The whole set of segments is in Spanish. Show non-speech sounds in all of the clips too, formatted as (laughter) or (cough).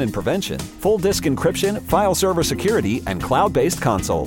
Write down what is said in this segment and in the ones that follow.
and prevention, full disk encryption, file server security, and cloud based console.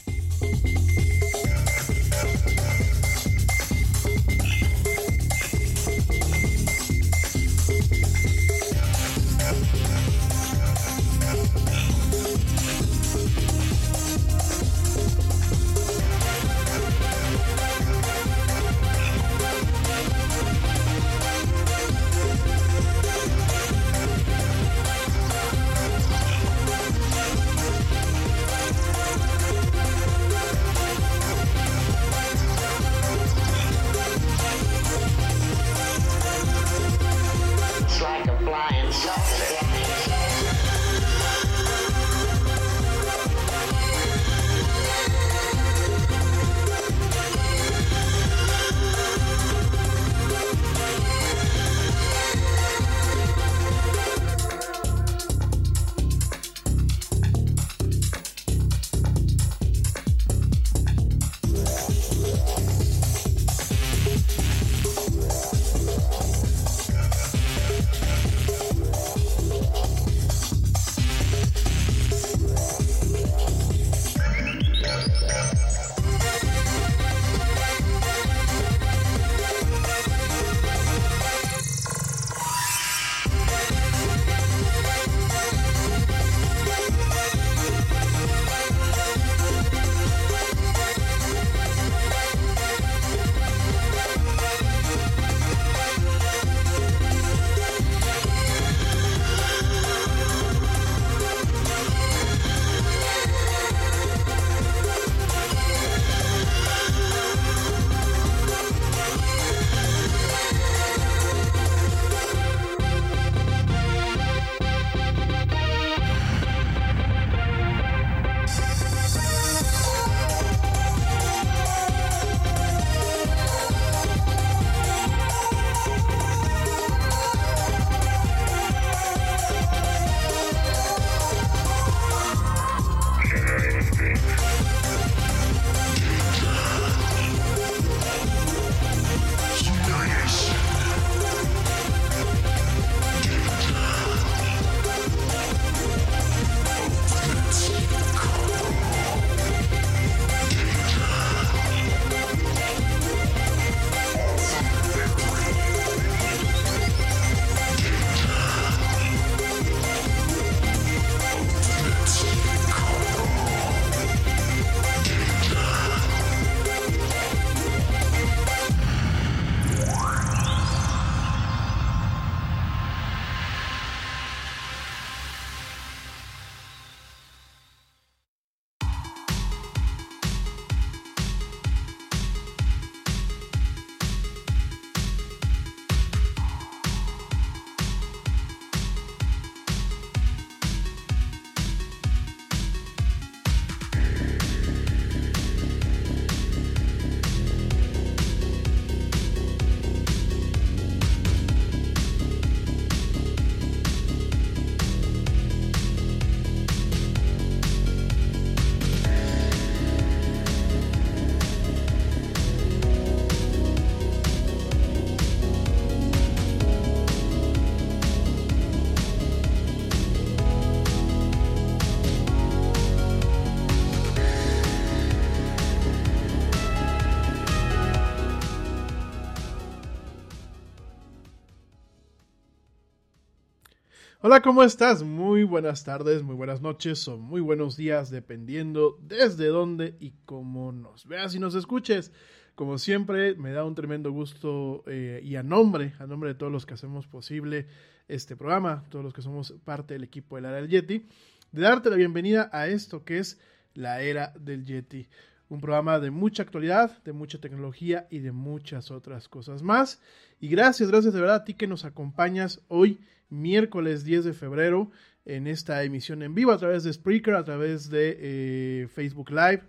Hola, ¿cómo estás? Muy buenas tardes, muy buenas noches o muy buenos días, dependiendo desde dónde y cómo nos veas y nos escuches. Como siempre, me da un tremendo gusto eh, y a nombre, a nombre de todos los que hacemos posible este programa, todos los que somos parte del equipo de la era del Yeti, de darte la bienvenida a esto que es la era del Yeti. Un programa de mucha actualidad, de mucha tecnología y de muchas otras cosas más. Y gracias, gracias de verdad a ti que nos acompañas hoy, miércoles 10 de febrero, en esta emisión en vivo a través de Spreaker, a través de eh, Facebook Live,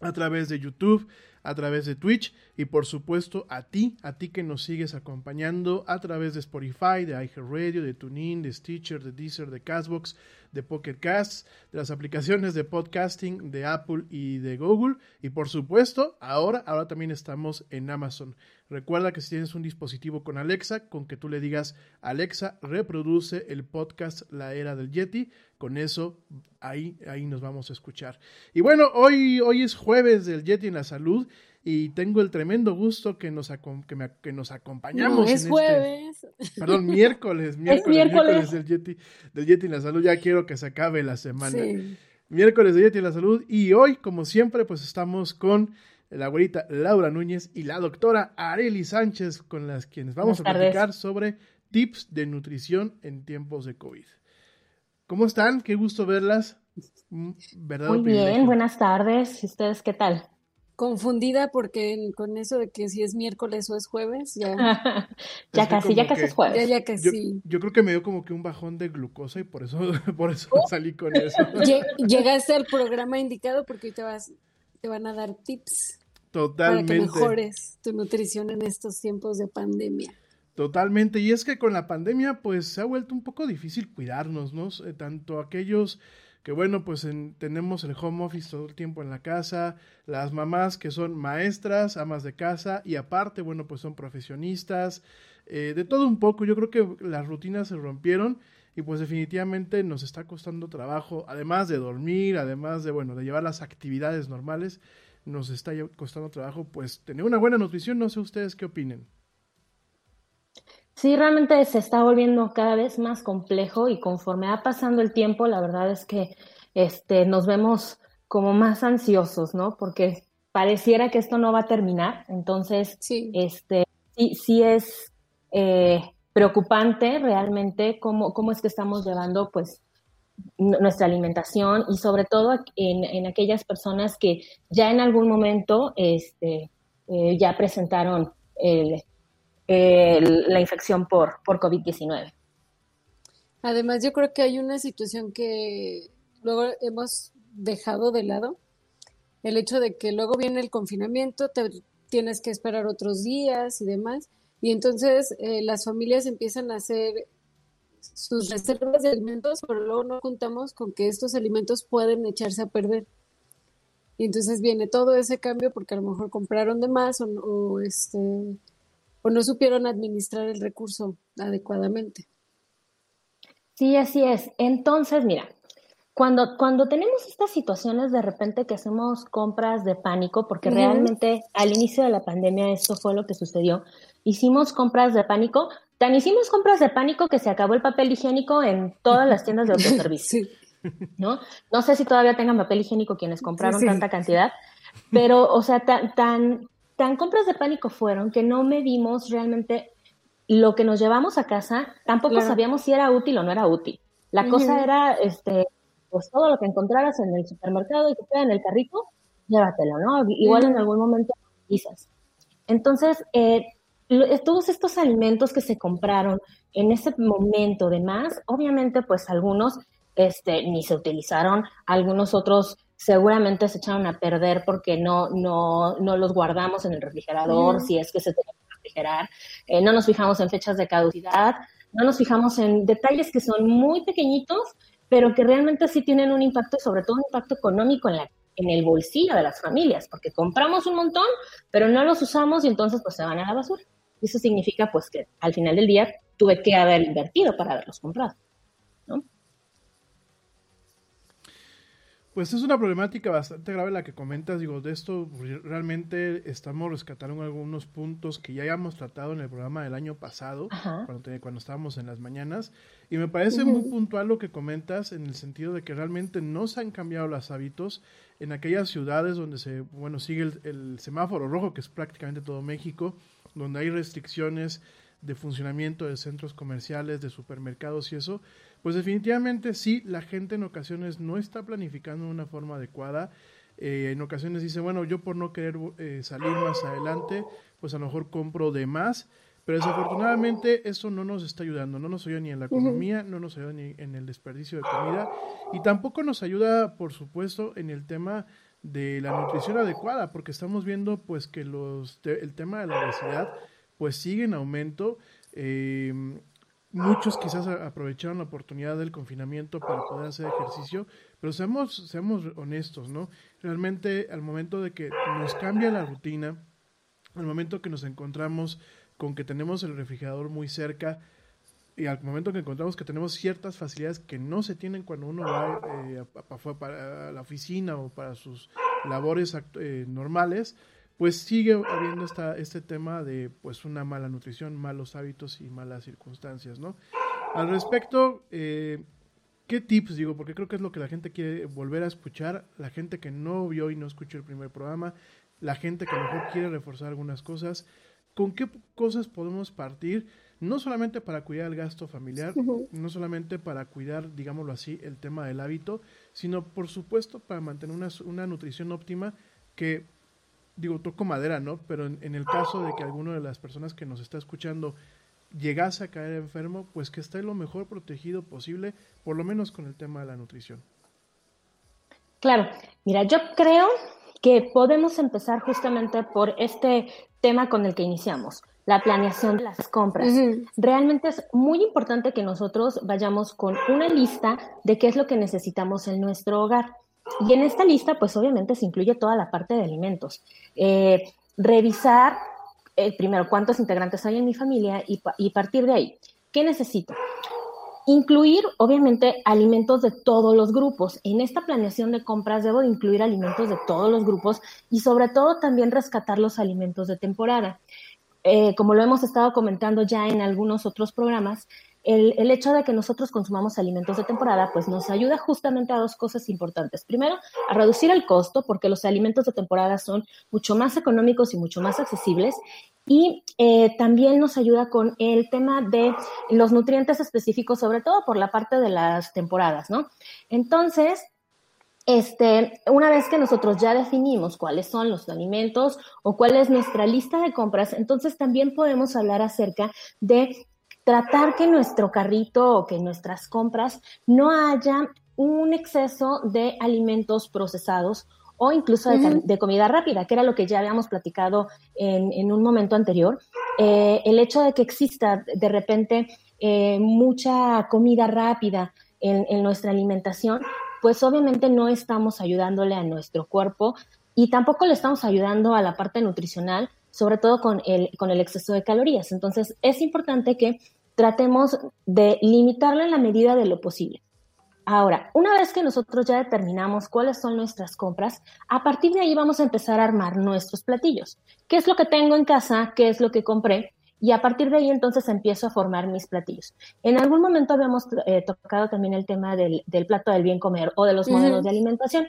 a través de YouTube, a través de Twitch y por supuesto a ti, a ti que nos sigues acompañando a través de Spotify, de iHeartRadio, de TuneIn, de Stitcher, de Deezer, de Castbox, de Pocket Casts, de las aplicaciones de podcasting de Apple y de Google y por supuesto ahora, ahora también estamos en Amazon. Recuerda que si tienes un dispositivo con Alexa, con que tú le digas Alexa, reproduce el podcast La Era del Yeti, con eso ahí, ahí nos vamos a escuchar. Y bueno, hoy, hoy es jueves del Yeti en la Salud y tengo el tremendo gusto que nos, que, que nos acompañamos. No, es en jueves. Este, perdón, miércoles, miércoles, miércoles, del, Yeti, del Yeti en la Salud. Ya quiero que se acabe la semana. Sí. Miércoles del Yeti en la Salud y hoy, como siempre, pues estamos con la abuelita Laura Núñez y la doctora Areli Sánchez, con las quienes vamos Buenas a platicar sobre tips de nutrición en tiempos de COVID. ¿Cómo están? Qué gusto verlas. ¿Verdad Muy bien, buenas tardes. ¿Y ustedes qué tal? Confundida porque con eso de que si es miércoles o es jueves, ya. (laughs) ya Es que casi, ya casi que- es jueves. Ya, ya que Yo, sí. yo creo que me dio como que un bajón de glucosa y por eso, (laughs) por eso salí con eso. (laughs) Lle- Llegaste al programa indicado porque hoy te vas, te van a dar tips para que Totalmente. mejores tu nutrición en estos tiempos de pandemia. Totalmente, y es que con la pandemia pues se ha vuelto un poco difícil cuidarnos, ¿no? Eh, Tanto aquellos que bueno, pues en- tenemos el home office todo el tiempo en la casa, las mamás que son maestras, amas de casa y aparte, bueno, pues son profesionistas, eh, de todo un poco, yo creo que las rutinas se rompieron y pues definitivamente nos está costando trabajo, además de dormir, además de, bueno, de llevar las actividades normales, nos está costando trabajo pues tener una buena nutrición, no sé ustedes qué opinen. Sí, realmente se está volviendo cada vez más complejo y conforme va pasando el tiempo, la verdad es que este, nos vemos como más ansiosos, ¿no? Porque pareciera que esto no va a terminar. Entonces, Sí. este, sí, sí es eh, preocupante realmente cómo, cómo es que estamos llevando, pues, nuestra alimentación y sobre todo en, en aquellas personas que ya en algún momento este, eh, ya presentaron el, el- la infección por, por COVID-19. Además, yo creo que hay una situación que luego hemos dejado de lado, el hecho de que luego viene el confinamiento, te tienes que esperar otros días y demás, y entonces eh, las familias empiezan a hacer sus reservas de alimentos, pero luego no contamos con que estos alimentos pueden echarse a perder. Y entonces viene todo ese cambio porque a lo mejor compraron de más o, este, o no supieron administrar el recurso adecuadamente. Sí, así es. Entonces, mira, cuando, cuando tenemos estas situaciones de repente que hacemos compras de pánico, porque realmente al inicio de la pandemia esto fue lo que sucedió, hicimos compras de pánico, tan hicimos compras de pánico que se acabó el papel higiénico en todas las tiendas de (laughs) autoservicio. Sí. ¿no? No sé si todavía tengan papel higiénico quienes compraron Sí. tanta cantidad, pero, o sea, tan, tan, tan compras de pánico fueron que no medimos realmente lo que nos llevamos a casa, tampoco Claro. sabíamos si era útil o no era útil. La Ujú. cosa era, este, pues todo lo que encontraras en el supermercado y que queda en el carrito, llévatelo, ¿no? Igual en Ujú. algún momento quizás. Entonces, eh, todos estos alimentos que se compraron en ese momento de más, obviamente, pues algunos este, ni se utilizaron, algunos otros seguramente se echaron a perder porque no, no, no los guardamos en el refrigerador, Ujú. si es que se tenía que refrigerar, Eh, no nos fijamos en fechas de caducidad, no nos fijamos en detalles que son muy pequeñitos, pero que realmente sí tienen un impacto sobre todo un impacto económico en la en el bolsillo de las familias, porque compramos un montón, pero no los usamos y entonces pues se van a la basura. Eso significa pues que al final del día tuve que haber invertido para haberlos comprado. Pues es una problemática bastante grave la que comentas, digo, de esto realmente estamos rescatando algunos puntos que ya habíamos tratado en el programa del año pasado, cuando, cuando, estábamos en las mañanas, y me parece muy puntual lo que comentas en el sentido de que realmente no se han cambiado los hábitos en aquellas ciudades donde se, bueno, sigue el, el semáforo rojo, que es prácticamente todo México, donde hay restricciones de funcionamiento de centros comerciales, de supermercados y eso, pues definitivamente sí, la gente en ocasiones no está planificando de una forma adecuada. Eh, en ocasiones dice, bueno, yo por no querer eh, salir más adelante, pues a lo mejor compro de más. Pero desafortunadamente eso no nos está ayudando, no nos ayuda ni en la economía, no nos ayuda ni en el desperdicio de comida y tampoco nos ayuda, por supuesto, en el tema de la nutrición adecuada, porque estamos viendo pues que los el tema de la obesidad pues sigue en aumento. Eh, Muchos quizás aprovecharon la oportunidad del confinamiento para poder hacer ejercicio, pero seamos, seamos honestos, ¿no? Realmente al momento de que nos cambia la rutina, al momento que nos encontramos con que tenemos el refrigerador muy cerca, y al momento que encontramos que tenemos ciertas facilidades que no se tienen cuando uno va eh, para la oficina o para sus labores eh, normales, pues sigue habiendo esta, este tema de pues una mala nutrición, malos hábitos y malas circunstancias, ¿no? Al respecto, eh, ¿qué tips digo? Porque creo que es lo que la gente quiere volver a escuchar, la gente que no vio y no escuchó el primer programa, la gente que a lo mejor quiere reforzar algunas cosas, ¿con qué cosas podemos partir? No solamente para cuidar el gasto familiar, no solamente para cuidar, digámoslo así, el tema del hábito, sino por supuesto para mantener una, una nutrición óptima que digo, toco madera, ¿no? Pero en, el caso de que alguna de las personas que nos está escuchando llegase a caer enfermo, pues que esté lo mejor protegido posible, por lo menos con el tema de la nutrición. Claro, mira, yo creo que podemos empezar justamente por este tema con el que iniciamos, la planeación de las compras. Realmente es muy importante que nosotros vayamos con una lista de qué es lo que necesitamos en nuestro hogar. Y en esta lista, pues obviamente se incluye toda la parte de alimentos. Eh, revisar eh, primero cuántos integrantes hay en mi familia y, partir de ahí. ¿Qué necesito? Incluir, obviamente, alimentos de todos los grupos. En esta planeación de compras debo incluir alimentos de todos los grupos y sobre todo también rescatar los alimentos de temporada. Eh, como lo hemos estado comentando ya en algunos otros programas, el, hecho de que nosotros consumamos alimentos de temporada, pues nos ayuda justamente a dos cosas importantes. Primero, a reducir el costo, porque los alimentos de temporada son mucho más económicos y mucho más accesibles. Y eh, también nos ayuda con el tema de los nutrientes específicos, sobre todo por la parte de las temporadas, ¿no? Entonces, este, una vez que nosotros ya definimos cuáles son los alimentos o cuál es nuestra lista de compras, entonces también podemos hablar acerca de tratar que nuestro carrito o que nuestras compras no haya un exceso de alimentos procesados o incluso de, comida rápida, que era lo que ya habíamos platicado en, un momento anterior. Eh, el hecho de que exista de repente eh, mucha comida rápida en, en nuestra alimentación, pues obviamente no estamos ayudándole a nuestro cuerpo y tampoco le estamos ayudando a la parte nutricional, sobre todo con el, con el exceso de calorías. Entonces, es importante que tratemos de limitarlo en la medida de lo posible. Ahora, una vez que nosotros ya determinamos cuáles son nuestras compras, a partir de ahí vamos a empezar a armar nuestros platillos. ¿Qué es lo que tengo en casa? ¿Qué es lo que compré? Y a partir de ahí entonces empiezo a formar mis platillos. En algún momento habíamos eh, tocado también el tema del, plato del bien comer o de los modelos de alimentación.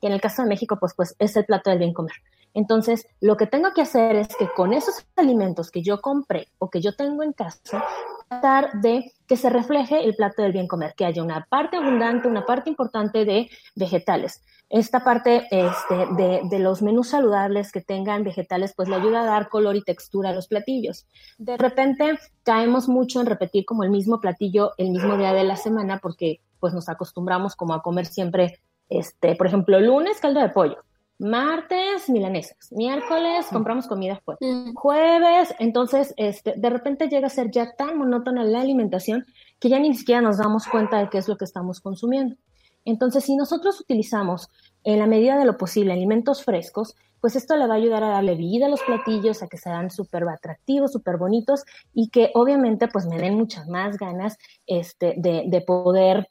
Y en el caso de México, pues, pues es el plato del bien comer. Entonces, lo que tengo que hacer es que con esos alimentos que yo compré o que yo tengo en casa, tratar de que se refleje el plato del bien comer, que haya una parte abundante, una parte importante de vegetales. Esta parte este, de, los menús saludables que tengan vegetales, pues le ayuda a dar color y textura a los platillos. De repente caemos mucho en repetir como el mismo platillo el mismo día de la semana porque pues nos acostumbramos como a comer siempre, este, por ejemplo, lunes caldo de pollo, Martes, milanesas. Miércoles, compramos comida fuera. Jueves, entonces, este, de repente llega a ser ya tan monótona la alimentación que ya ni siquiera nos damos cuenta de qué es lo que estamos consumiendo. Entonces, si nosotros utilizamos en la medida de lo posible alimentos frescos, pues esto le va a ayudar a darle vida a los platillos, a que sean súper atractivos, súper bonitos y que obviamente pues me den muchas más ganas este, de, poder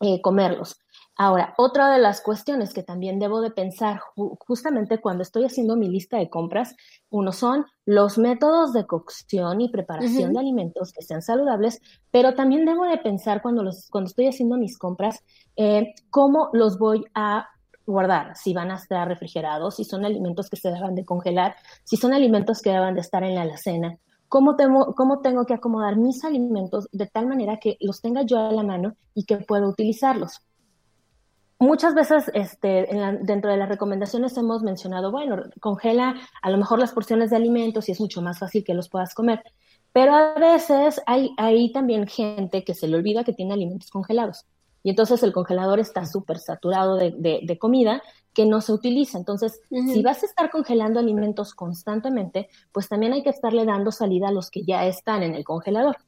eh, comerlos. Ahora, otra de las cuestiones que también debo de pensar justamente cuando estoy haciendo mi lista de compras, uno son los métodos de cocción y preparación de alimentos que sean saludables, pero también debo de pensar cuando, los, cuando estoy haciendo mis compras, eh, cómo los voy a guardar, si van a estar refrigerados, si son alimentos que se deben de congelar, si son alimentos que deben de estar en la alacena, cómo tengo, cómo tengo que acomodar mis alimentos de tal manera que los tenga yo a la mano y que pueda utilizarlos muchas veces este, dentro de las recomendaciones hemos mencionado, bueno, congela a lo mejor las porciones de alimentos y es mucho más fácil que los puedas comer. Pero a veces hay, hay también gente que se le olvida que tiene alimentos congelados. Y entonces el congelador está súper saturado de, de, comida que no se utiliza. Entonces, si vas a estar congelando alimentos constantemente, pues también hay que estarle dando salida a los que ya están en el congelador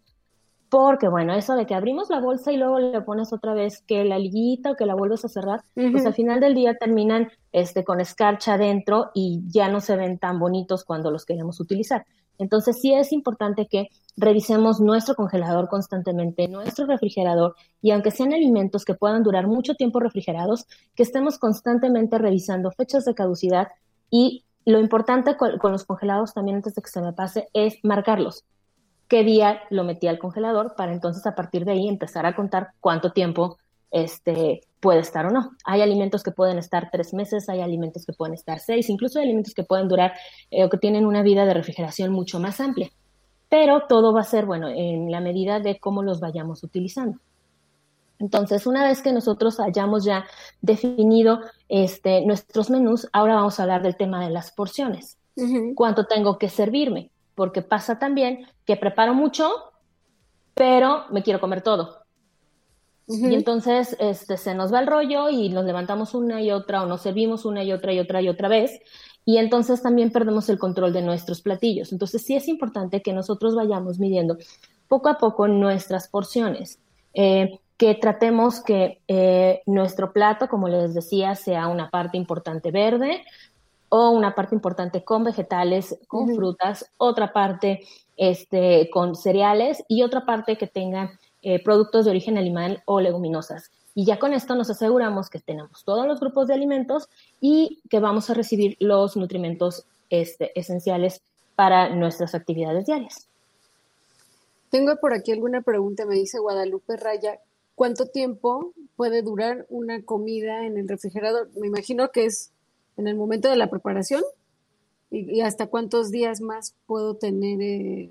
porque bueno, eso de que abrimos la bolsa y luego le pones otra vez que la liguita o que la vuelves a cerrar, pues al final del día terminan este, con escarcha adentro y ya no se ven tan bonitos cuando los queremos utilizar. Entonces sí es importante que revisemos nuestro congelador constantemente, nuestro refrigerador, y aunque sean alimentos que puedan durar mucho tiempo refrigerados, que estemos constantemente revisando fechas de caducidad y lo importante con, con los congelados también antes de que se me pase es marcarlos qué día lo metí al congelador para entonces a partir de ahí empezar a contar cuánto tiempo este, puede estar o no. Hay alimentos que pueden estar tres meses, hay alimentos que pueden estar seis, incluso hay alimentos que pueden durar eh, o que tienen una vida de refrigeración mucho más amplia. Pero todo va a ser, bueno, en la medida de cómo los vayamos utilizando. Entonces, una vez que nosotros hayamos ya definido este, nuestros menús, ahora vamos a hablar del tema de las porciones. ¿Cuánto tengo que servirme? Porque pasa también que preparo mucho, pero me quiero comer todo. Y entonces este, se nos va el rollo y nos levantamos una y otra o nos servimos una y otra y otra y otra vez. Y entonces también perdemos el control de nuestros platillos. Entonces sí es importante que nosotros vayamos midiendo poco a poco nuestras porciones. Eh, que tratemos que eh, nuestro plato, como les decía, sea una parte importante verde, o una parte importante con vegetales, con frutas, otra parte este, con cereales y otra parte que tenga eh, productos de origen animal o leguminosas. Y ya con esto nos aseguramos que tenemos todos los grupos de alimentos y que vamos a recibir los nutrimentos este, esenciales para nuestras actividades diarias. Tengo por aquí alguna pregunta, me dice Guadalupe Raya, ¿cuánto tiempo puede durar una comida en el refrigerador? Me imagino que es en el momento de la preparación y, hasta cuántos días más puedo tener eh,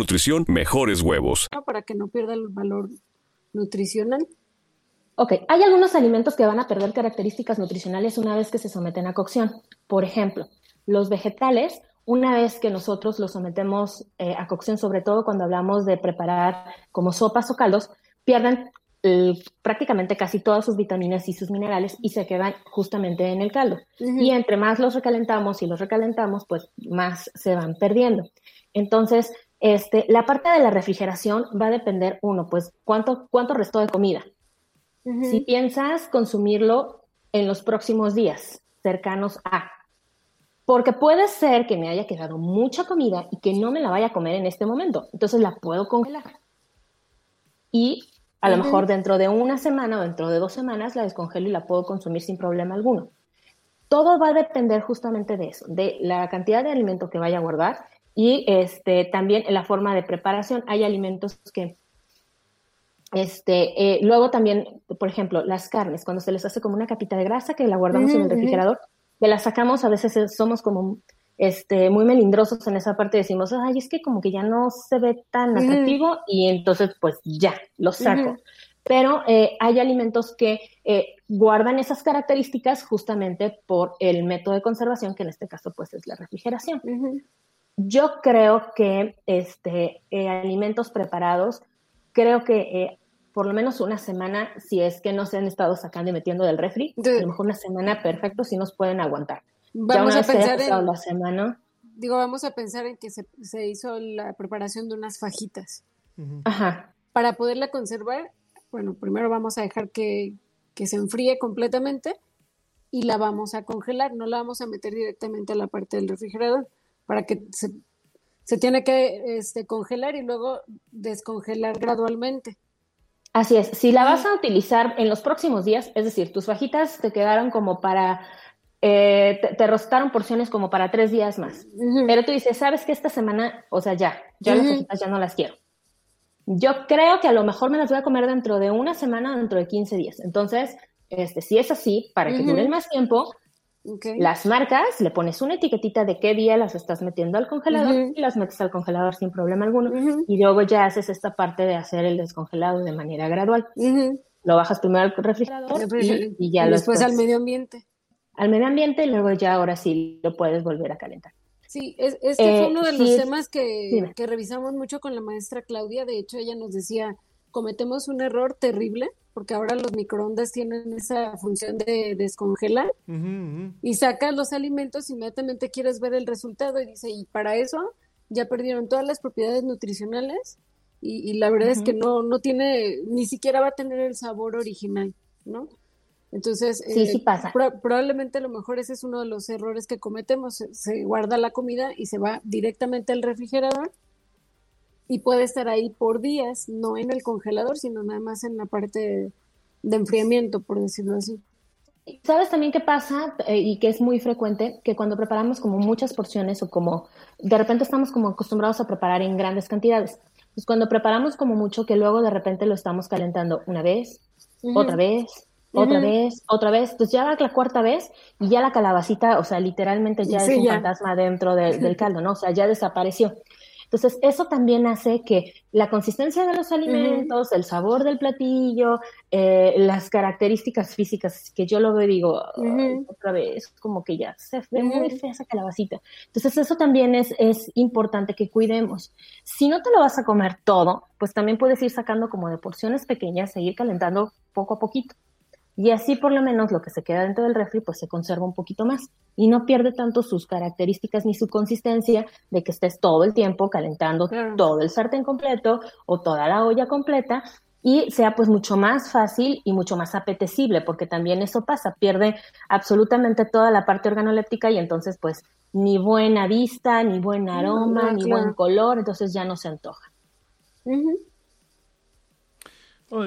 nutrición, mejores huevos. Para que no pierda el valor nutricional. Ok, hay algunos alimentos que van a perder características nutricionales una vez que se someten a cocción. Por ejemplo, los vegetales, una vez que nosotros los sometemos eh, a cocción, sobre todo cuando hablamos de preparar como sopas o caldos, pierden eh, prácticamente casi todas sus vitaminas y sus minerales y se quedan justamente en el caldo. Y entre más los recalentamos y los recalentamos, pues más se van perdiendo. Entonces, este, la parte de la refrigeración va a depender, uno, pues cuánto, cuánto restó de comida. Si piensas consumirlo en los próximos días, cercanos a. Porque puede ser que me haya quedado mucha comida y que no me la vaya a comer en este momento. Entonces la puedo congelar. Y a lo mejor dentro de una semana o dentro de dos semanas la descongelo y la puedo consumir sin problema alguno. Todo va a depender justamente de eso, de la cantidad de alimento que vaya a guardar y este, también en la forma de preparación hay alimentos que, este, eh, luego también, por ejemplo, las carnes, cuando se les hace como una capita de grasa que la guardamos en el refrigerador, que la sacamos, a veces somos como este, muy melindrosos en esa parte, decimos, ay, es que como que ya no se ve tan atractivo y entonces pues ya, lo saco. Pero eh, hay alimentos que eh, guardan esas características justamente por el método de conservación, que en este caso pues es la refrigeración. Yo creo que este, eh, alimentos preparados, creo que eh, por lo menos una semana, si es que no se han estado sacando y metiendo del refri, a lo mejor una semana perfecto si nos pueden aguantar. Vamos a pensar en la semana. Digo, vamos a pensar en que se, se hizo la preparación de unas fajitas. Ajá. Para poderla conservar, bueno, primero vamos a dejar que, que se enfríe completamente y la vamos a congelar, no la vamos a meter directamente a la parte del refrigerador para que se, se tiene que este, congelar y luego descongelar gradualmente. Así es, si la vas a utilizar en los próximos días, es decir, tus fajitas te quedaron como para, eh, te, rostaron porciones como para tres días más, pero tú dices, sabes que esta semana, o sea, ya, ya las fajitas ya no las quiero. Yo creo que a lo mejor me las voy a comer dentro de una semana, dentro de 15 días. Entonces, este, si es así, para que duren más tiempo, las marcas, le pones una etiquetita de qué día las estás metiendo al congelador y las metes al congelador sin problema alguno. Y luego ya haces esta parte de hacer el descongelado de manera gradual. Lo bajas primero al refrigerador y, ya después al medio ambiente. Al medio ambiente y luego ya ahora sí lo puedes volver a calentar. Sí, es, este fue eh, uno de los temas que, que revisamos mucho con la maestra Claudia. De hecho, ella nos decía, cometemos un error terrible porque ahora los microondas tienen esa función de descongelar y sacas los alimentos, inmediatamente quieres ver el resultado y dice, y para eso ya perdieron todas las propiedades nutricionales y, la verdad es que no, no tiene, ni siquiera va a tener el sabor original, ¿no? Entonces, sí, sí eh, pasa. probablemente a lo mejor ese es uno de los errores que cometemos, se guarda la comida y se va directamente al refrigerador y puede estar ahí por días, no en el congelador, sino nada más en la parte de, enfriamiento, por decirlo así. ¿Sabes también qué pasa eh, y que es muy frecuente? Que cuando preparamos como muchas porciones o como de repente estamos como acostumbrados a preparar en grandes cantidades. Pues cuando preparamos como mucho que luego de repente lo estamos calentando una vez, otra vez, otra vez, otra vez. Entonces ya va la cuarta vez y ya la calabacita, o sea, literalmente ya es un fantasma dentro del caldo, ¿no? O sea, ya desapareció. Entonces, eso también hace que la consistencia de los alimentos, el sabor del platillo, eh, las características físicas, que yo lo veo y digo, otra vez, como que ya se ve muy fea esa calabacita. Entonces, eso también es, es importante que cuidemos. Si no te lo vas a comer todo, pues también puedes ir sacando como de porciones pequeñas, seguir calentando poco a poquito. Y así por lo menos lo que se queda dentro del refri pues se conserva un poquito más. Y no pierde tanto sus características ni su consistencia de que estés todo el tiempo calentando todo el sartén completo o toda la olla completa. Y sea pues mucho más fácil y mucho más apetecible porque también eso pasa, pierde absolutamente toda la parte organoléptica y entonces pues ni buena vista, ni buen aroma, ni buen color, entonces ya no se antoja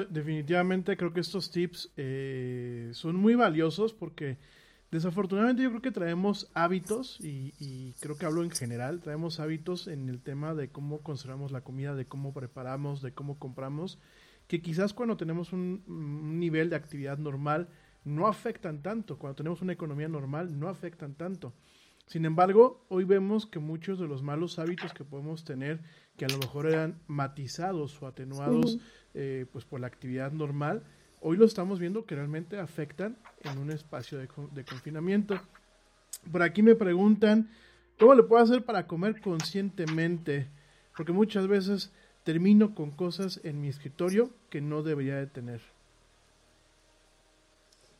definitivamente creo que estos tips eh, son muy valiosos porque desafortunadamente yo creo que traemos hábitos y, creo que hablo en general, traemos hábitos en el tema de cómo conservamos la comida, de cómo preparamos, de cómo compramos, que quizás cuando tenemos un nivel de actividad normal no afectan tanto, cuando tenemos una economía normal no afectan tanto. Sin embargo, hoy vemos que muchos de los malos hábitos que podemos tener, que a lo mejor eran matizados o atenuados eh, pues por la actividad normal, hoy lo estamos viendo que realmente afectan en un espacio de, confinamiento. Por aquí me preguntan, ¿cómo le puedo hacer para comer conscientemente? Porque muchas veces termino con cosas en mi escritorio que no debería de tener.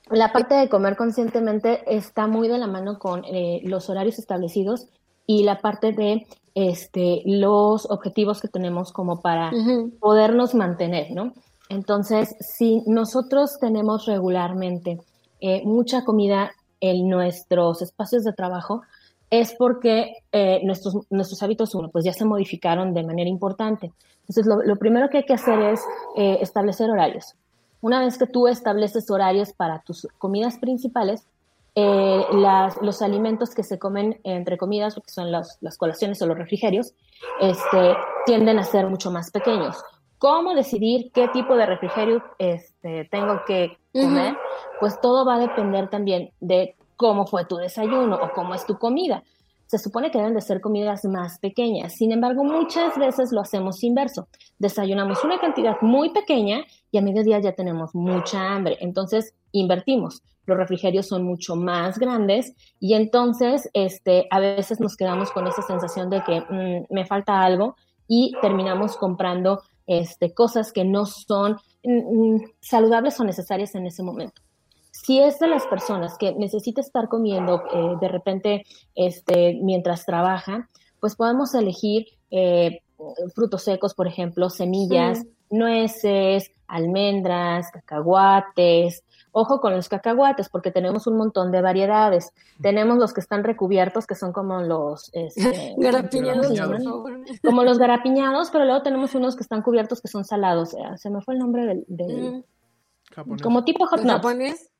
La parte de comer conscientemente está muy de la mano con eh, los horarios establecidos y la parte de este, los objetivos que tenemos como para podernos mantener, ¿no? Entonces, si nosotros tenemos regularmente eh, mucha comida en nuestros espacios de trabajo, es porque eh, nuestros, nuestros hábitos, uno, pues ya se modificaron de manera importante. Entonces, lo, primero que hay que hacer es eh, establecer horarios. Una vez que tú estableces horarios para tus comidas principales, eh, las, los alimentos que se comen entre comidas, que son las, las colaciones o los refrigerios, este, tienden a ser mucho más pequeños. ¿Cómo decidir qué tipo de refrigerio este, tengo que comer? Pues todo va a depender también de cómo fue tu desayuno o cómo es tu comida. Se supone que deben de ser comidas más pequeñas. Sin embargo, muchas veces lo hacemos inverso. Desayunamos una cantidad muy pequeña y a mediodía ya tenemos mucha hambre. Entonces, invertimos los refrigerios son mucho más grandes y entonces este, a veces nos quedamos con esa sensación de que mm, me falta algo y terminamos comprando este, cosas que no son mm, mm, saludables o necesarias en ese momento. Si es de las personas que necesita estar comiendo eh, de repente este, mientras trabaja, pues podemos elegir eh, frutos secos, por ejemplo, semillas, nueces, almendras, cacahuates. Ojo con los cacahuates porque tenemos un montón de variedades. Tenemos los que están recubiertos, que son como los... Este, (laughs) garapiñados, Como los garapiñados, pero luego tenemos unos que están cubiertos que son salados. Eh, se me fue el nombre del... Como tipo hot japonés?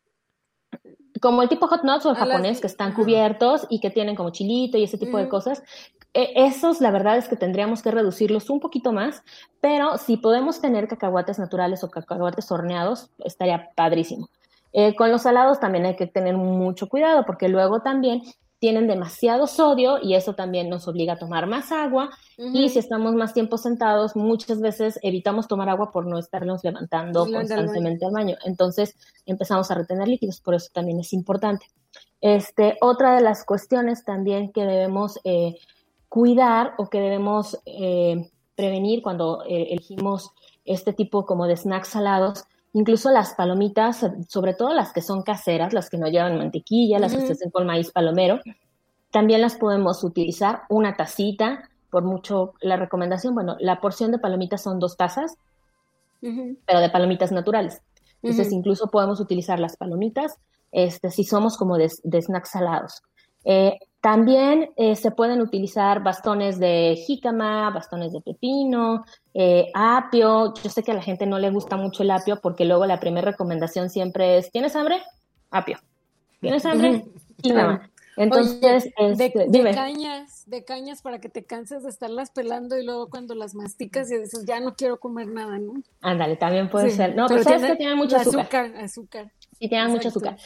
Como el tipo hot nuts o el japonés, que están cubiertos y que tienen como chilito y ese tipo de cosas. E, esos, la verdad es que tendríamos que reducirlos un poquito más, pero si podemos tener cacahuates naturales o cacahuates horneados, estaría padrísimo. Eh, con los salados también hay que tener mucho cuidado, porque luego también tienen demasiado sodio y eso también nos obliga a tomar más agua. Y si estamos más tiempo sentados, muchas veces evitamos tomar agua por no estarnos levantando constantemente al baño. Entonces empezamos a retener líquidos, por eso también es importante. Este, otra de las cuestiones también que debemos eh, cuidar o que debemos eh, prevenir cuando eh, elegimos este tipo como de snacks salados Incluso las palomitas, sobre todo las que son caseras, las que no llevan mantequilla, las que se hacen con maíz palomero, también las podemos utilizar una tacita, por mucho la recomendación, bueno, la porción de palomitas son dos tazas, pero de palomitas naturales. Entonces, incluso podemos utilizar las palomitas este, si somos como de, de snacks salados. Eh, también eh, se pueden utilizar bastones de jícama, bastones de pepino, eh, apio. Yo sé que a la gente no le gusta mucho el apio porque luego la primera recomendación siempre es, ¿tienes hambre? Apio. ¿Tienes hambre? (laughs) Jícama. Entonces, de, este, cañas, de cañas para que te canses de estarlas pelando y luego cuando las masticas y dices, ya no quiero comer nada, ¿no? Ándale, también puede ser. No, pero, sabes que tienen mucho azúcar. Azúcar, azúcar. Sí, tienen mucho azúcar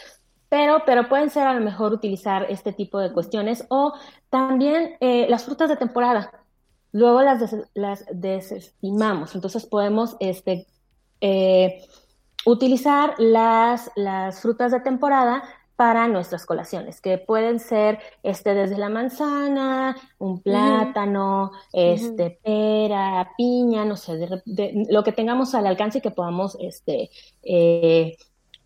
pero, pero pueden ser a lo mejor utilizar este tipo de cuestiones o también eh, las frutas de temporada. Luego las, las desestimamos, entonces podemos este, eh, utilizar las, las frutas de temporada para nuestras colaciones, que pueden ser este, desde la manzana, un plátano, este, pera, piña, no sé, lo que tengamos al alcance y que podamos este, eh,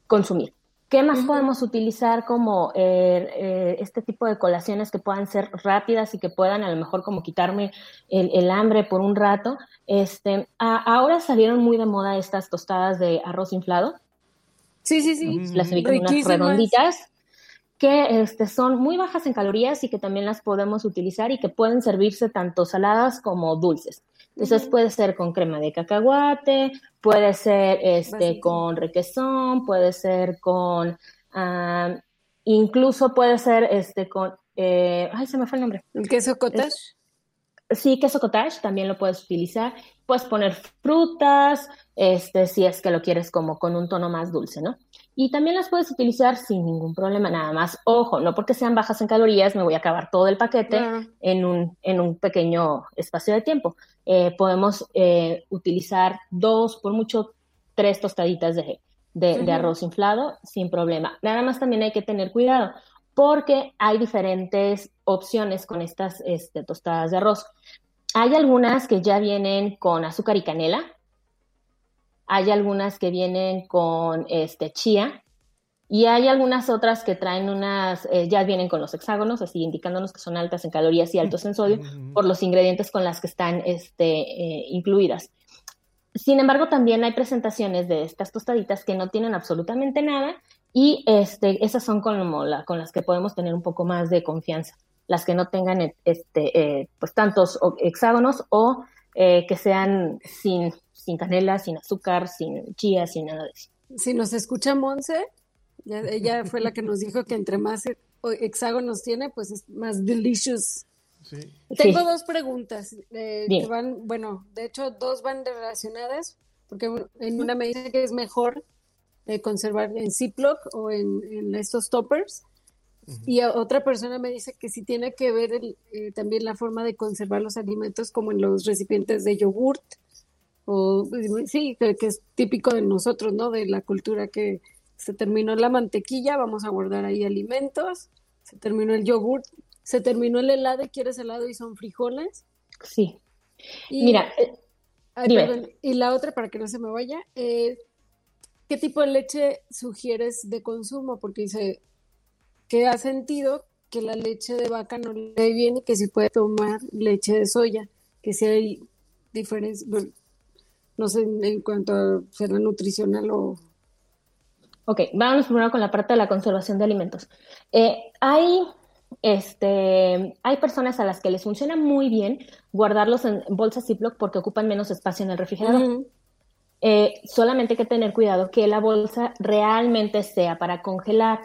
consumir. ¿Qué más podemos utilizar como eh, eh, este tipo de colaciones que puedan ser rápidas y que puedan a lo mejor como quitarme el, hambre por un rato? Este, ahora salieron muy de moda estas tostadas de arroz inflado. Sí, sí, sí. Las he unas redonditas que este, son muy bajas en calorías y que también las podemos utilizar y que pueden servirse tanto saladas como dulces. Entonces puede ser con crema de cacahuate, puede ser este, con requesón, puede ser con, incluso puede ser este, con, eh, ay, se me fue el nombre. ¿El queso cottage? sí, queso cottage también lo puedes utilizar. Puedes poner frutas, este, si es que lo quieres como con un tono más dulce, ¿no? Y también las puedes utilizar sin ningún problema, nada más. Ojo, no porque sean bajas en calorías, me voy a acabar todo el paquete en, un, en un pequeño espacio de tiempo. Eh, podemos eh, utilizar dos, por mucho, tres tostaditas de, de, arroz inflado sin problema. Nada más también hay que tener cuidado porque hay diferentes opciones con estas este, tostadas de arroz. Hay algunas que ya vienen con azúcar y canela, hay algunas que vienen con este chía y hay algunas otras que traen unas, eh, ya vienen con los hexágonos, así indicándonos que son altas en calorías y altos en sodio por los ingredientes con las que están este, eh, incluidas. Sin embargo, también hay presentaciones de estas tostaditas que no tienen absolutamente nada y este, esas son como la, con las que podemos tener un poco más de confianza. Las que no tengan este, eh, pues tantos hexágonos o que sean sin sin canela, sin azúcar, sin chía, sin nada de eso. Si nos escucha Monse, ella fue la que nos dijo que entre más hexágonos tiene, pues es más delicious. Tengo dos preguntas eh, que van, bueno, de hecho dos van relacionadas, porque en una me dice que es mejor eh, conservar en Ziploc o en, estos toppers, y otra persona me dice que sí tiene que ver eh, también la forma de conservar los alimentos como en los recipientes de yogurt o pues, sí, que, es típico de nosotros, ¿no? De la cultura que se terminó la mantequilla, vamos a guardar ahí alimentos, se terminó el yogurt, se terminó el helado y quieres helado y son frijoles. Sí. Y, Mira, eh, ay, dime. perdón, y la otra, para que no se me vaya, eh, ¿qué tipo de leche sugieres de consumo? Porque dice que ha sentido que la leche de vaca no le y que si puede tomar leche de soya, que si hay diferencia, bueno, no sé en, en cuanto a será nutricional o... Ok, vamos primero con la parte de la conservación de alimentos. Eh, hay, este, hay personas a las que les funciona muy bien guardarlos en bolsas Ziploc porque ocupan menos espacio en el refrigerador. Eh, solamente hay que tener cuidado que la bolsa realmente sea para congelar,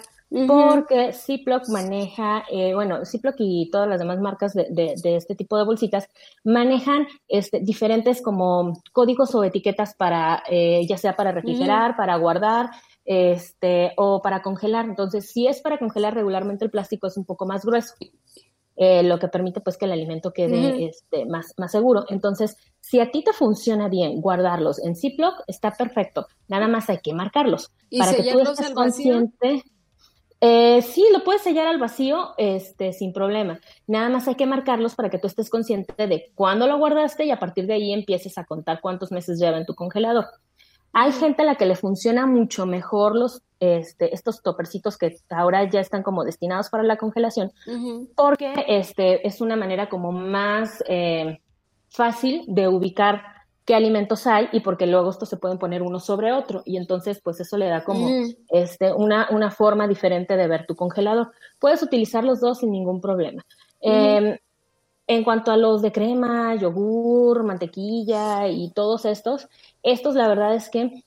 Porque Ziploc maneja, eh, bueno, Ziploc y todas las demás marcas de, de- de este tipo de bolsitas manejan este, diferentes como códigos o etiquetas para, eh, ya sea para refrigerar, para guardar, este, o para congelar. Entonces, si es para congelar regularmente, el plástico es un poco más grueso. eh, lo que permite pues que el alimento quede este, más, más seguro. Entonces, si a ti te funciona bien guardarlos en Ziploc, está perfecto. Nada más hay que marcarlos ¿Y para que tú estés consciente. Eh, sí, lo puedes sellar al vacío, este, sin problema. Nada más hay que marcarlos para que tú estés consciente de cuándo lo guardaste y a partir de ahí empieces a contar cuántos meses lleva en tu congelador. Hay gente a la que le funciona mucho mejor los, este, estos topercitos que ahora ya están como destinados para la congelación, porque este, es una manera como más eh, fácil de ubicar qué alimentos hay y porque luego estos se pueden poner uno sobre otro y entonces pues eso le da como Ujú. este, una, una forma diferente de ver tu congelador. Puedes utilizar los dos sin ningún problema. Eh, en cuanto a los de crema, yogur, mantequilla y todos estos, estos la verdad es que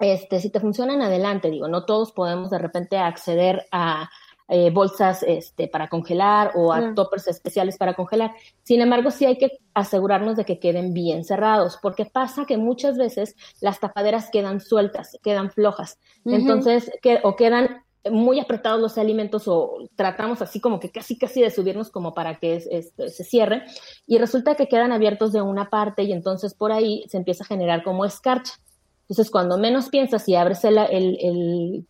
este, si te funcionan adelante, digo, no todos podemos de repente acceder a eh, bolsas este, para congelar o a toppers especiales para congelar. Sin embargo, sí hay que asegurarnos de que queden bien cerrados, porque pasa que muchas veces las tapaderas quedan sueltas, quedan flojas. Entonces, que, o quedan muy apretados los alimentos o tratamos así como que casi casi de subirnos como para que es- este, se cierre y resulta que quedan abiertos de una parte y entonces por ahí se empieza a generar como escarcha. Entonces, cuando menos piensas y abres el, el, el,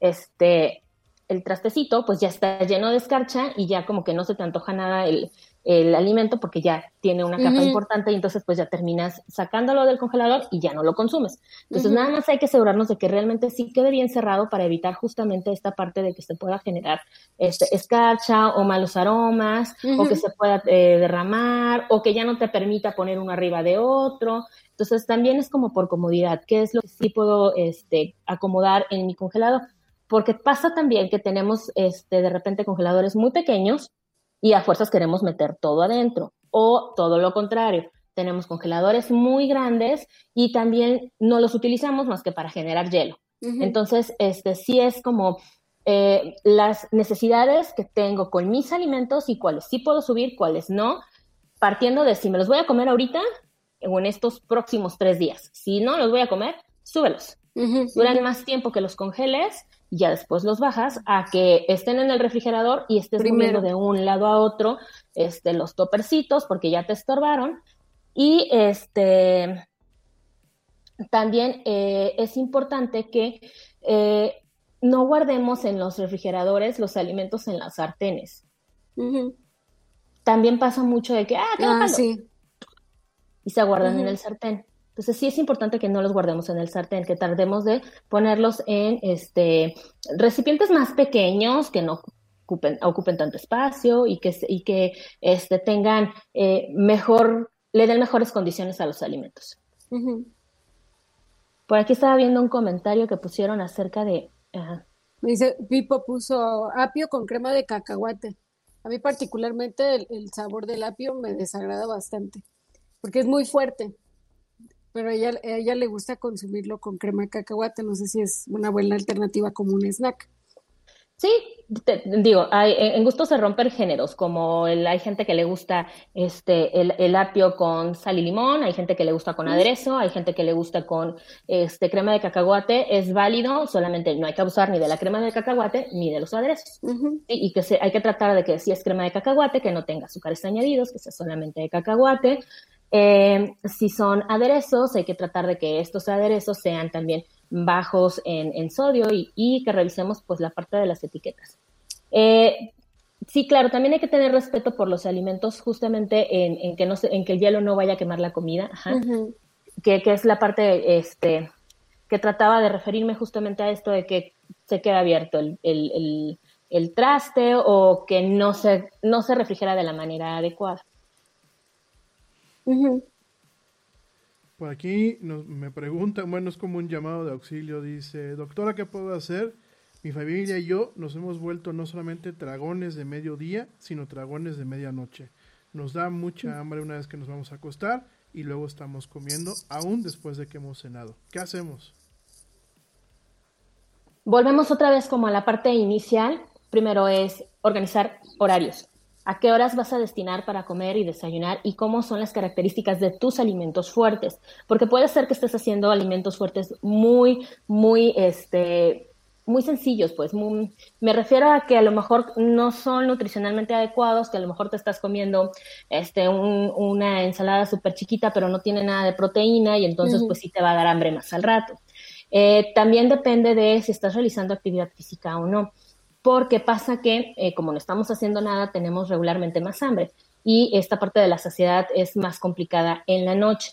este, el trastecito, pues ya está lleno de escarcha y ya como que no se te antoja nada el, el alimento porque ya tiene una capa importante y entonces pues ya terminas sacándolo del congelador y ya no lo consumes. Entonces nada más hay que asegurarnos de que realmente sí quede bien cerrado para evitar justamente esta parte de que se pueda generar este, escarcha o malos aromas o que se pueda eh, derramar o que ya no te permita poner uno arriba de otro. Entonces también es como por comodidad, qué es lo que sí puedo este, acomodar en mi congelador. Porque pasa también que tenemos este, de repente congeladores muy pequeños y a fuerzas queremos meter todo adentro. O todo lo contrario, tenemos congeladores muy grandes y también no los utilizamos más que para generar hielo. Ujú. Entonces, este sí es como eh, las necesidades que tengo con mis alimentos y cuáles sí puedo subir, cuáles no, partiendo de si me los voy a comer ahorita o en estos próximos tres días. Si no los voy a comer, súbelos. Ujú. Duran más tiempo que los congeles y ya después los bajas a que estén en el refrigerador y estés Primero. moviendo de un lado a otro este, los topercitos porque ya te estorbaron. Y este también eh, es importante que eh, no guardemos en los refrigeradores los alimentos en las sartenes. También pasa mucho de que, ah, Ah, caldo", sí. y se guardan en el sartén. Entonces sí es importante que no los guardemos en el sartén, que tardemos de ponerlos en este recipientes más pequeños que no ocupen, ocupen tanto espacio y que, y que este, tengan eh, mejor, le den mejores condiciones a los alimentos. Por aquí estaba viendo un comentario que pusieron acerca de... ajá. Me dice, Pipo puso apio con crema de cacahuate. A mí particularmente el, el sabor del apio me desagrada bastante, porque es muy fuerte, pero a ella, a ella le gusta consumirlo con crema de cacahuate. No sé si es una buena alternativa como un snack. Sí, te- digo, hay, en gusto se rompen géneros, como el- hay gente que le gusta este, el, el apio con sal y limón, hay gente que le gusta con aderezo, hay gente que le gusta con este, crema de cacahuate, es válido, solamente no hay que abusar ni de la crema de cacahuate ni de los aderezos. Sí, y que se, hay que tratar de que si es crema de cacahuate, que no tenga azúcares añadidos, que sea solamente de cacahuate. Eh, si son aderezos, hay que tratar de que estos aderezos sean también bajos en, en sodio y, y que revisemos pues la parte de las etiquetas. Eh, Sí, claro, también hay que tener respeto por los alimentos, justamente en, que, no en que el hielo no vaya a quemar la comida, que, es la parte este, que trataba de referirme justamente a esto de que se queda abierto el, traste o que no se, no se refrigera de la manera adecuada. Por aquí me preguntan, bueno, es como un llamado de auxilio, dice, doctora, ¿qué puedo hacer? Mi familia y yo nos hemos vuelto no solamente dragones de mediodía, sino dragones de medianoche. Nos da mucha hambre una vez que nos vamos a acostar y luego estamos comiendo aún después de que hemos cenado. ¿Qué hacemos? Volvemos otra vez como a la parte inicial. Primero es organizar horarios. ¿A qué horas vas a destinar para comer y desayunar y cómo son las características de tus alimentos fuertes? Porque puede ser que estés haciendo alimentos fuertes muy, muy, este, muy sencillos, pues me refiero a que a lo mejor no son nutricionalmente adecuados, que a lo mejor te estás comiendo este, una ensalada súper chiquita, pero no tiene nada de proteína y entonces pues sí te va a dar hambre más al rato. Eh, también depende de si estás realizando actividad física o no, porque pasa que eh, como no estamos haciendo nada, tenemos regularmente más hambre y esta parte de la saciedad es más complicada en la noche.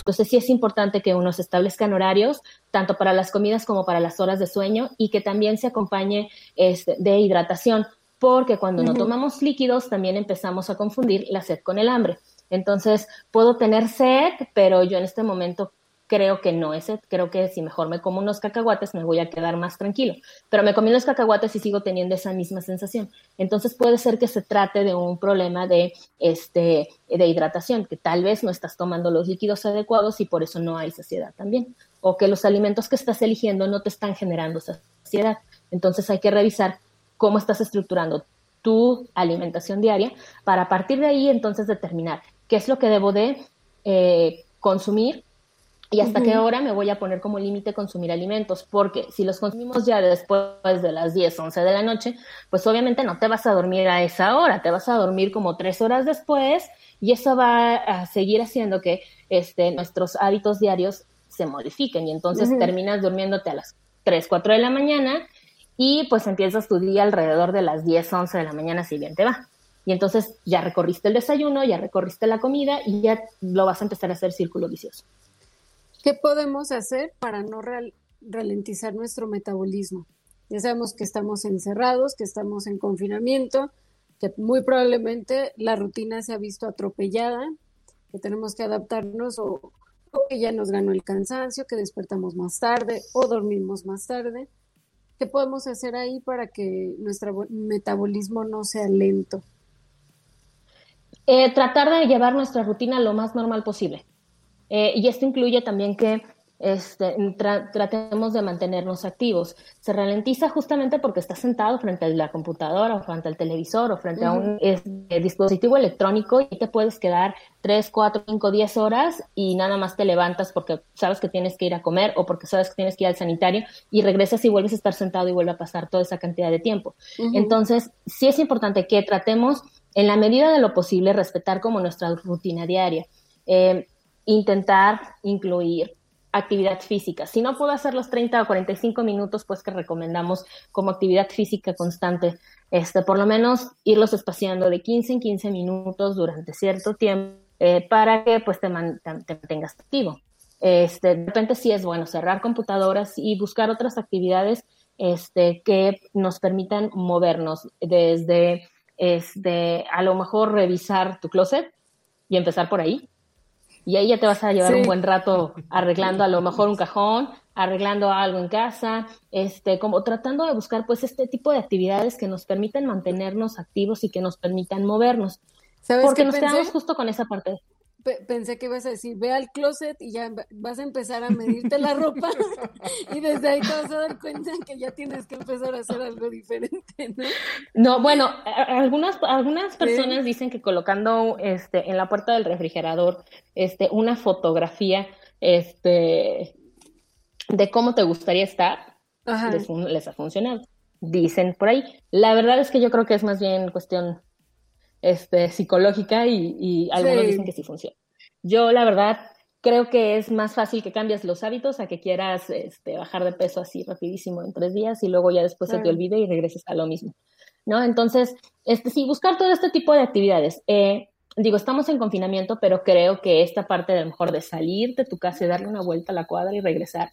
Entonces sí es importante que uno se establezcan horarios, tanto para las comidas como para las horas de sueño, y que también se acompañe este, de hidratación, porque cuando no tomamos líquidos también empezamos a confundir la sed con el hambre. Entonces, puedo tener sed, pero yo en este momento creo que no es, creo que si mejor me como unos cacahuates me voy a quedar más tranquilo, pero me comí los cacahuates y sigo teniendo esa misma sensación. Entonces puede ser que se trate de un problema de, este, de hidratación, que tal vez no estás tomando los líquidos adecuados y por eso no hay saciedad también, o que los alimentos que estás eligiendo no te están generando saciedad. Entonces hay que revisar cómo estás estructurando tu alimentación diaria para a partir de ahí entonces determinar qué es lo que debo de eh, consumir y hasta qué hora me voy a poner como límite consumir alimentos, porque si los consumimos ya después de las 10, 11 de la noche, pues obviamente no te vas a dormir a esa hora, te vas a dormir como tres horas después y eso va a seguir haciendo que este, nuestros hábitos diarios se modifiquen y entonces terminas durmiéndote a las 3, 4 de la mañana y pues empiezas tu día alrededor de las 10, 11 de la mañana si bien te va. Y entonces ya recorriste el desayuno, ya recorriste la comida y ya lo vas a empezar a hacer círculo vicioso. ¿Qué podemos hacer para no ralentizar nuestro metabolismo? Ya sabemos que estamos encerrados, que estamos en confinamiento, que muy probablemente la rutina se ha visto atropellada, que tenemos que adaptarnos o, que ya nos ganó el cansancio, que despertamos más tarde o dormimos más tarde. ¿Qué podemos hacer ahí para que nuestro metabolismo no sea lento? Eh, tratar de llevar nuestra rutina lo más normal posible. Eh, y esto incluye también que este, tratemos de mantenernos activos. Se ralentiza justamente porque estás sentado frente a la computadora o frente al televisor o frente a un este, dispositivo electrónico y te puedes quedar 3, 4, 5, 10 horas y nada más te levantas porque sabes que tienes que ir a comer o porque sabes que tienes que ir al sanitario y regresas y vuelves a estar sentado y vuelve a pasar toda esa cantidad de tiempo. Entonces, sí es importante que tratemos en la medida de lo posible respetar como nuestra rutina diaria. Eh, intentar incluir actividad física. Si no puedo hacer los 30 o 45 minutos, pues que recomendamos como actividad física constante, este, por lo menos irlos espaciando de 15 en 15 minutos durante cierto tiempo eh, para que pues te, mantengas activo. Este, de repente sí es bueno cerrar computadoras y buscar otras actividades este, que nos permitan movernos desde es de a lo mejor revisar tu closet y empezar por ahí. Y ahí ya te vas a llevar Sí. un buen rato arreglando a lo mejor un cajón, arreglando algo en casa, este, como tratando de buscar pues este tipo de actividades que nos permitan mantenernos activos y que nos permitan movernos. ¿Sabes Porque nos pensé? quedamos justo con esa parte. Pe- pensé que ibas a decir, ve al closet y ya va- vas a empezar a medirte la ropa (laughs) y desde ahí te vas a dar cuenta que ya tienes que empezar a hacer algo diferente, ¿no? No, bueno, algunas, algunas personas dicen que colocando este, en la puerta del refrigerador este, una fotografía este, de cómo te gustaría estar, Ajá. les, fun- les ha funcionado. Dicen por ahí. La verdad es que yo creo que es más bien cuestión este, psicológica y, y algunos Sí. dicen que sí funciona. Yo, la verdad, creo que es más fácil que cambies los hábitos a que quieras este, bajar de peso así rapidísimo en tres días y luego ya después se te olvide y regreses a lo mismo. ¿No? Entonces, este, sí, buscar todo este tipo de actividades. Eh, digo, estamos en confinamiento, pero creo que esta parte de lo mejor de salir de tu casa y darle una vuelta a la cuadra y regresar,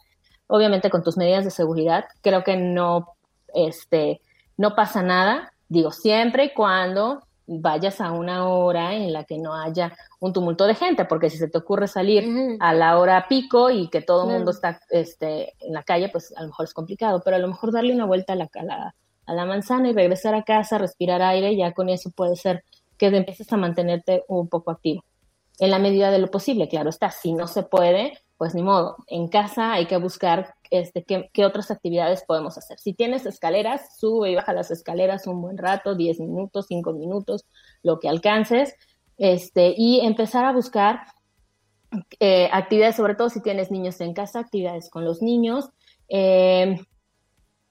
obviamente con tus medidas de seguridad, creo que no, este, no pasa nada. Digo, siempre y cuando vayas a una hora en la que no haya un tumulto de gente, porque si se te ocurre salir a la hora pico y que todo el mundo está este, en la calle, pues a lo mejor es complicado, pero a lo mejor darle una vuelta a la, a la, a la manzana y regresar a casa, respirar aire, ya con eso puede ser que empieces a mantenerte un poco activo. En la medida de lo posible, claro está. Si no se puede, pues ni modo. En casa hay que buscar este, qué, qué otras actividades podemos hacer. Si tienes escaleras, sube y baja las escaleras un buen rato, 10 minutos, 5 minutos, lo que alcances, este, y empezar a buscar eh, actividades, sobre todo si tienes niños en casa, actividades con los niños, eh,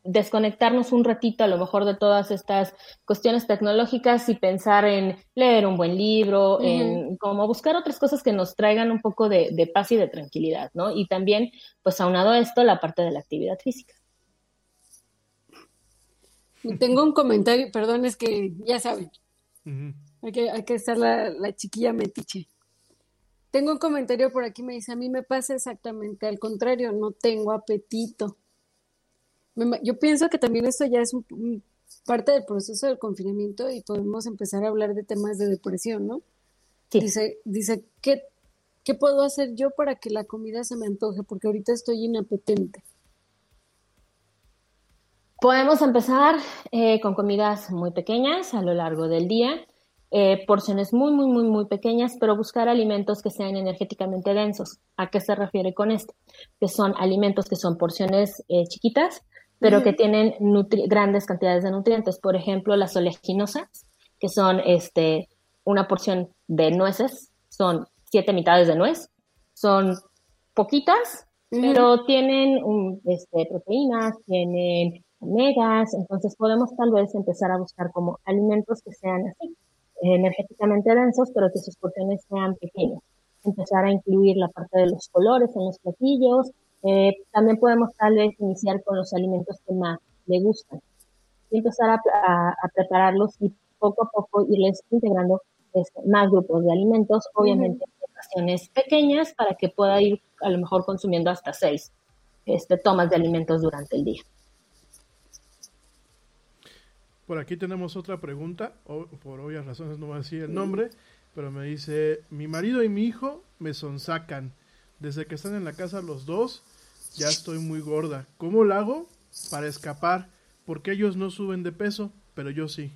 desconectarnos un ratito a lo mejor de todas estas cuestiones tecnológicas y pensar en leer un buen libro, en como buscar otras cosas que nos traigan un poco de, de paz y de tranquilidad, ¿no? Y también, pues aunado a esto, la parte de la actividad física. Tengo un comentario, perdón, es que ya saben, hay que, hay que estar la, la chiquilla metiche. Tengo un comentario por aquí, me dice, a mí me pasa exactamente al contrario, no tengo apetito. Yo pienso que también esto ya es un- un parte del proceso del confinamiento y podemos empezar a hablar de temas de depresión, ¿no? Sí. Dice, dice, ¿qué, ¿qué puedo hacer yo para que la comida se me antoje? Porque ahorita estoy inapetente. Podemos empezar eh, con comidas muy pequeñas a lo largo del día, eh, porciones muy, muy, muy, muy pequeñas, pero buscar alimentos que sean energéticamente densos. ¿A qué se refiere con esto? Que son alimentos que son porciones eh, chiquitas, pero que tienen nutri- grandes cantidades de nutrientes. Por ejemplo, las oleaginosas, que son este, una porción de nueces, son siete mitades de nuez, son poquitas, pero tienen un, este, proteínas, tienen omegas, entonces podemos tal vez empezar a buscar como alimentos que sean así, energéticamente densos, pero que sus porciones sean pequeñas. Empezar a incluir la parte de los colores en los platillos. Eh, también podemos tal vez iniciar con los alimentos que más le gustan y empezar a, a- a prepararlos y poco a poco irles integrando este, más grupos de alimentos, obviamente en porciones pequeñas para que pueda ir a lo mejor consumiendo hasta seis este, tomas de alimentos durante el día. Por aquí tenemos otra pregunta, o- por obvias razones no voy a decir el nombre, pero me dice, mi marido y mi hijo me sonsacan. Desde que están en la casa los dos, ya estoy muy gorda. ¿Cómo lo hago para escapar? Porque ellos no suben de peso, pero yo sí.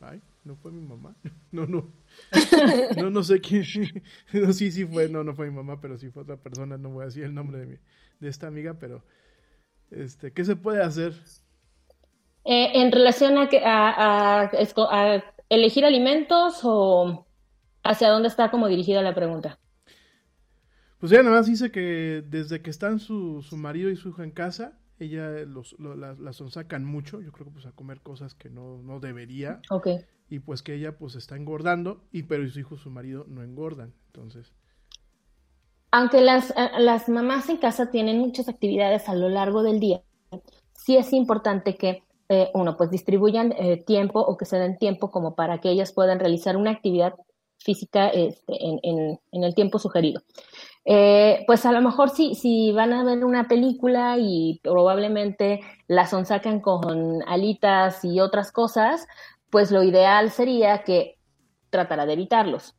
Ay, ¿no fue mi mamá? (laughs) No, no. (laughs) No, no sé quién. (laughs) No, sí, sí fue. No, no fue mi mamá, pero sí fue otra persona. No voy a decir el nombre de, mi, de esta amiga, pero... Este, ¿Qué se puede hacer? Eh, en relación a, que- a- a a elegir alimentos o hacia dónde está como dirigida la pregunta. Pues ella nada más dice que desde que están su, su marido y su hija en casa, ella los, lo- la, la sonsacan mucho, yo creo que pues a comer cosas que no, no debería, Ok. y pues que ella pues está engordando, y pero su hijo y su marido no engordan, entonces... Aunque las, las mamás en casa tienen muchas actividades a lo largo del día, sí es importante que eh, uno pues distribuyan eh, tiempo o que se den tiempo como para que ellas puedan realizar una actividad física este, en, en- en el tiempo sugerido. Eh, pues a lo mejor si, si van a ver una película y probablemente la sonsacan con alitas y otras cosas, pues lo ideal sería que tratara de evitarlos.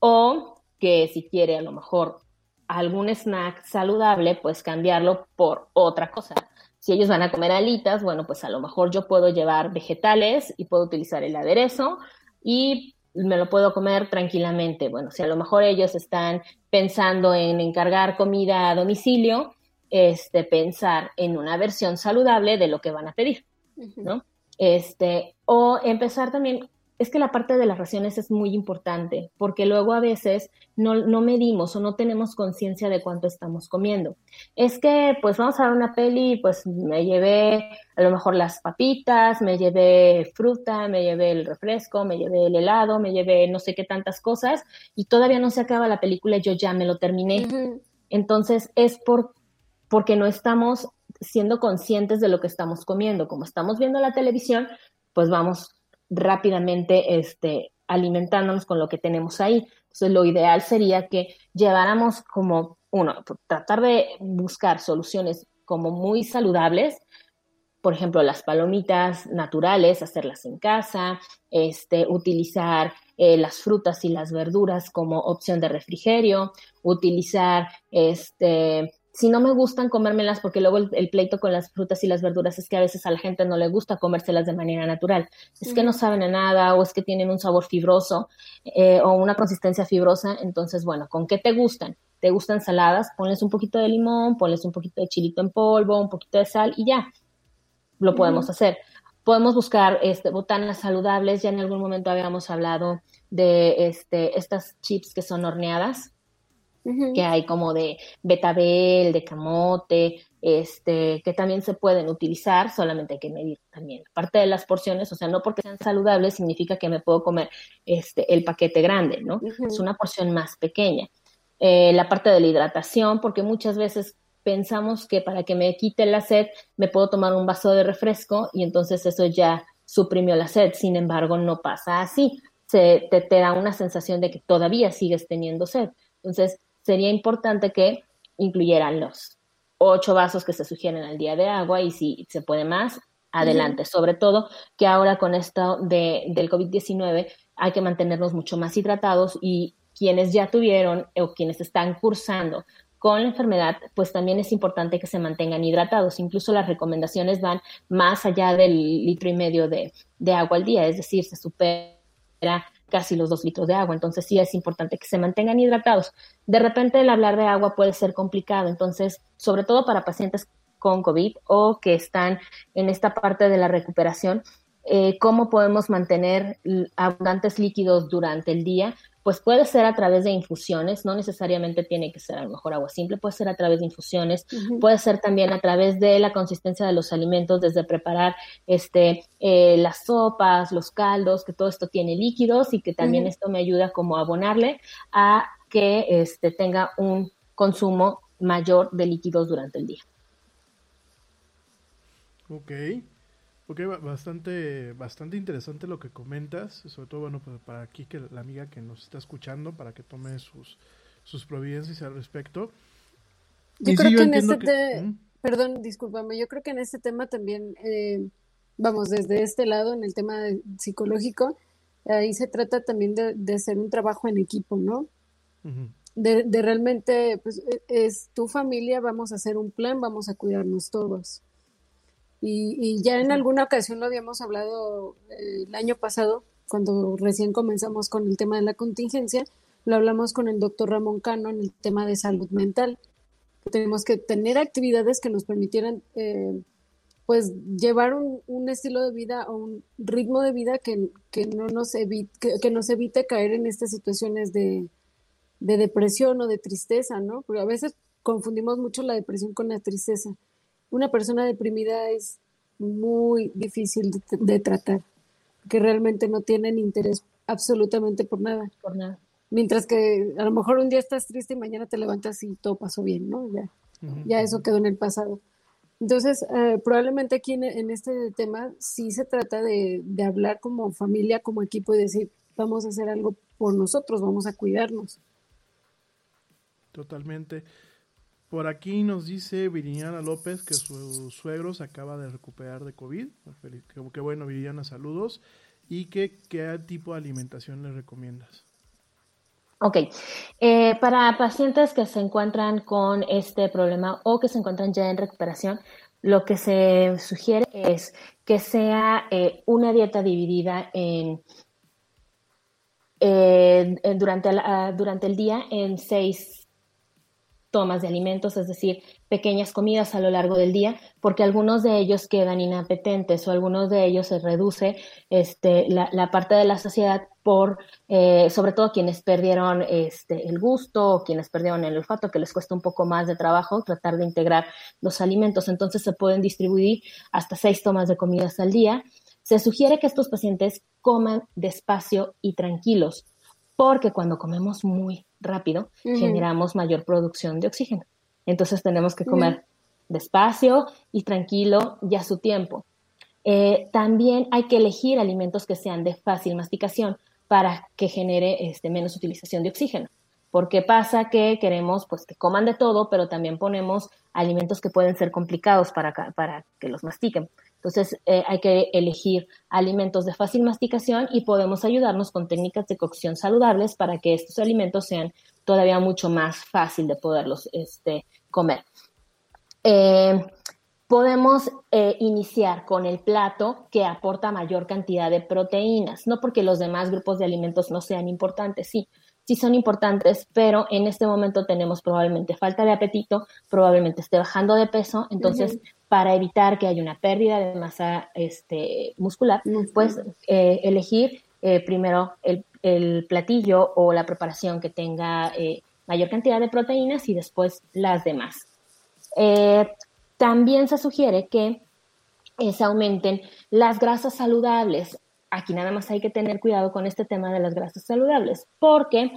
O que si quiere a lo mejor algún snack saludable, pues cambiarlo por otra cosa. Si ellos van a comer alitas, bueno, pues a lo mejor yo puedo llevar vegetales y puedo utilizar el aderezo y me lo puedo comer tranquilamente. Bueno, si a lo mejor ellos están pensando en encargar comida a domicilio, este, pensar en una versión saludable de lo que van a pedir, ¿no? Este, o empezar también es que la parte de las raciones es muy importante, porque luego a veces no, no medimos o no tenemos conciencia de cuánto estamos comiendo. Es que, pues vamos a ver una peli, pues me llevé a lo mejor las papitas, me llevé fruta, me llevé el refresco, me llevé el helado, me llevé no sé qué tantas cosas, y todavía no se acaba la película y yo ya me lo terminé. Entonces es por, porque no estamos siendo conscientes de lo que estamos comiendo. Como estamos viendo la televisión, pues vamos rápidamente este, alimentándonos con lo que tenemos ahí. Entonces, lo ideal sería que lleváramos como, uno, tratar de buscar soluciones como muy saludables, por ejemplo, las palomitas naturales, hacerlas en casa, este, utilizar eh, las frutas y las verduras como opción de refrigerio, utilizar este, si no me gustan comérmelas, porque luego el, pleito con las frutas y las verduras es que a veces a la gente no le gusta comérselas de manera natural. Es que no saben a nada o es que tienen un sabor fibroso eh, o una consistencia fibrosa. Entonces, bueno, ¿con qué te gustan? ¿Te gustan saladas? Ponles un poquito de limón, ponles un poquito de chilito en polvo, un poquito de sal y ya. Lo podemos hacer. Podemos buscar este, botanas saludables. Ya en algún momento habíamos hablado de este, estas chips que son horneadas que hay como de betabel, de camote, este, que también se pueden utilizar, solamente hay que medir también parte de las porciones, o sea, no porque sean saludables significa que me puedo comer este, el paquete grande, ¿no? Es una porción más pequeña. Eh, la parte de la hidratación, porque muchas veces pensamos que para que me quite la sed me puedo tomar un vaso de refresco y entonces eso ya suprimió la sed, sin embargo no pasa así, se, te, te da una sensación de que todavía sigues teniendo sed. Entonces, sería importante que incluyeran los ocho vasos que se sugieren al día de agua y si se puede más, adelante. Sobre todo que ahora con esto de, del COVID-19 hay que mantenernos mucho más hidratados y quienes ya tuvieron o quienes están cursando con la enfermedad, pues también es importante que se mantengan hidratados. Incluso las recomendaciones van más allá del litro y medio de, de agua al día, es decir, se supera casi los dos litros de agua. Entonces sí es importante que se mantengan hidratados. De repente el hablar de agua puede ser complicado, entonces sobre todo para pacientes con COVID o que están en esta parte de la recuperación, eh, cómo podemos mantener abundantes líquidos durante el día, pues puede ser a través de infusiones, no necesariamente tiene que ser a lo mejor agua simple, puede ser a través de infusiones, puede ser también a través de la consistencia de los alimentos, desde preparar este, eh, las sopas, los caldos, que todo esto tiene líquidos y que también esto me ayuda como a abonarle a que este, tenga un consumo mayor de líquidos durante el día. Ok. Ok, bastante, bastante interesante lo que comentas, sobre todo, bueno, pues para aquí que la amiga que nos está escuchando, para que tome sus, sus providencias al respecto. Yo creo que en este, ¿Mm? perdón, discúlpame, yo creo que en este tema también, eh, vamos, desde este lado, en el tema psicológico, ahí se trata también de, de, hacer un trabajo en equipo, ¿no? De, de realmente, pues, e, es tu familia, vamos a hacer un plan, vamos a cuidarnos todos. Y, ya en alguna ocasión lo habíamos hablado eh, el año pasado, cuando recién comenzamos con el tema de la contingencia, lo hablamos con el doctor Ramón Cano en el tema de salud mental. Tenemos que tener actividades que nos permitieran eh, pues llevar un, estilo de vida o un ritmo de vida que, que no nos evite, que, nos evite caer en estas situaciones de, de depresión o de tristeza, ¿no? Porque a veces confundimos mucho la depresión con la tristeza una persona deprimida es muy difícil de, tratar, que realmente no tienen interés absolutamente por nada. Por nada. Mientras que a lo mejor un día estás triste y mañana te levantas y todo pasó bien, ¿no? Ya, ya eso quedó en el pasado. Entonces, eh, probablemente aquí en, este tema sí se trata de, de hablar como familia, como equipo y decir, vamos a hacer algo por nosotros, vamos a cuidarnos. Totalmente. Por aquí nos dice Viridiana López que su suegro se acaba de recuperar de COVID. Qué bueno, Viridiana, saludos. y qué, qué tipo de alimentación les recomiendas. Ok, eh, para pacientes que se encuentran con este problema o que se encuentran ya en recuperación, lo que se sugiere es que sea eh, una dieta dividida en, durante, durante el día en seis tomas de alimentos, es decir, pequeñas comidas a lo largo del día, porque algunos de ellos quedan inapetentes o algunos de ellos se reduce este, la, parte de la saciedad por, eh, sobre todo quienes perdieron este, el gusto o quienes perdieron el olfato, que les cuesta un poco más de trabajo tratar de integrar los alimentos. Entonces se pueden distribuir hasta seis tomas de comidas al día. Se sugiere que estos pacientes coman despacio y tranquilos, porque cuando comemos muy rápido, generamos mayor producción de oxígeno. Entonces tenemos que comer despacio y tranquilo y a su tiempo. Eh, también hay que elegir alimentos que sean de fácil masticación para que genere este, menos utilización de oxígeno. Porque pasa que queremos pues, que coman de todo, pero también ponemos alimentos que pueden ser complicados para, para que los mastiquen. Entonces eh, hay que elegir alimentos de fácil masticación y podemos ayudarnos con técnicas de cocción saludables para que estos alimentos sean todavía mucho más fácil de poderlos este, comer. Eh, podemos eh, iniciar con el plato que aporta mayor cantidad de proteínas, no porque los demás grupos de alimentos no sean importantes, sí, sí son importantes, pero en este momento tenemos probablemente falta de apetito, probablemente esté bajando de peso, entonces para evitar que haya una pérdida de masa este, muscular, pues eh, elegir eh, primero el, platillo o la preparación que tenga eh, mayor cantidad de proteínas y después las demás. también se sugiere que se aumenten las grasas saludables aquí nada más hay que tener cuidado con este tema de las grasas saludables, porque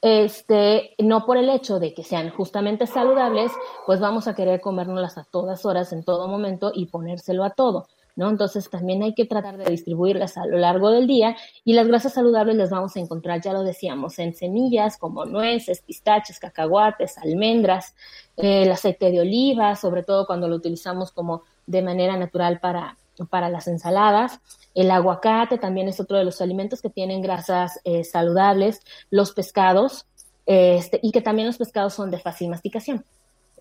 este, no por el hecho de que sean justamente saludables, pues vamos a querer comérnoslas a todas horas, en todo momento y ponérselo a todo. ¿No? Entonces también hay que tratar de distribuirlas a lo largo del día y las grasas saludables las vamos a encontrar, ya lo decíamos, en semillas como nueces, pistaches, cacahuates, almendras, el aceite de oliva, sobre todo cuando lo utilizamos como de manera natural para, para las ensaladas. El aguacate también es otro de los alimentos que tienen grasas eh, saludables. Los pescados, este, y que también los pescados son de fácil masticación.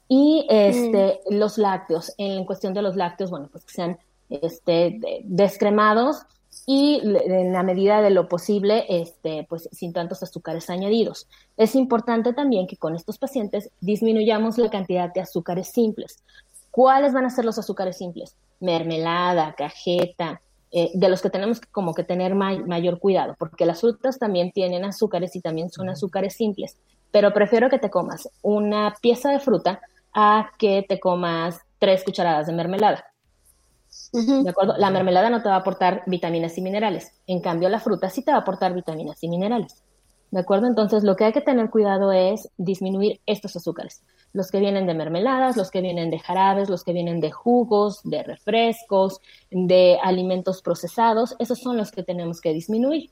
Y este, mm. los lácteos, en cuestión de los lácteos, bueno, pues que sean este, descremados y en la medida de lo posible, este, pues sin tantos azúcares añadidos. Es importante también que con estos pacientes disminuyamos la cantidad de azúcares simples. ¿Cuáles van a ser los azúcares simples? Mermelada, cajeta, eh, de los que tenemos que como que tener mayor cuidado, porque las frutas también tienen azúcares y también son azúcares simples, pero prefiero que te comas una pieza de fruta a que te comas tres cucharadas de mermelada. ¿De acuerdo? La mermelada no te va a aportar vitaminas y minerales, en cambio la fruta sí te va a aportar vitaminas y minerales. ¿De acuerdo? Entonces lo que hay que tener cuidado es disminuir estos azúcares los que vienen de mermeladas, los que vienen de jarabes, los que vienen de jugos, de refrescos, de alimentos procesados, esos son los que tenemos que disminuir.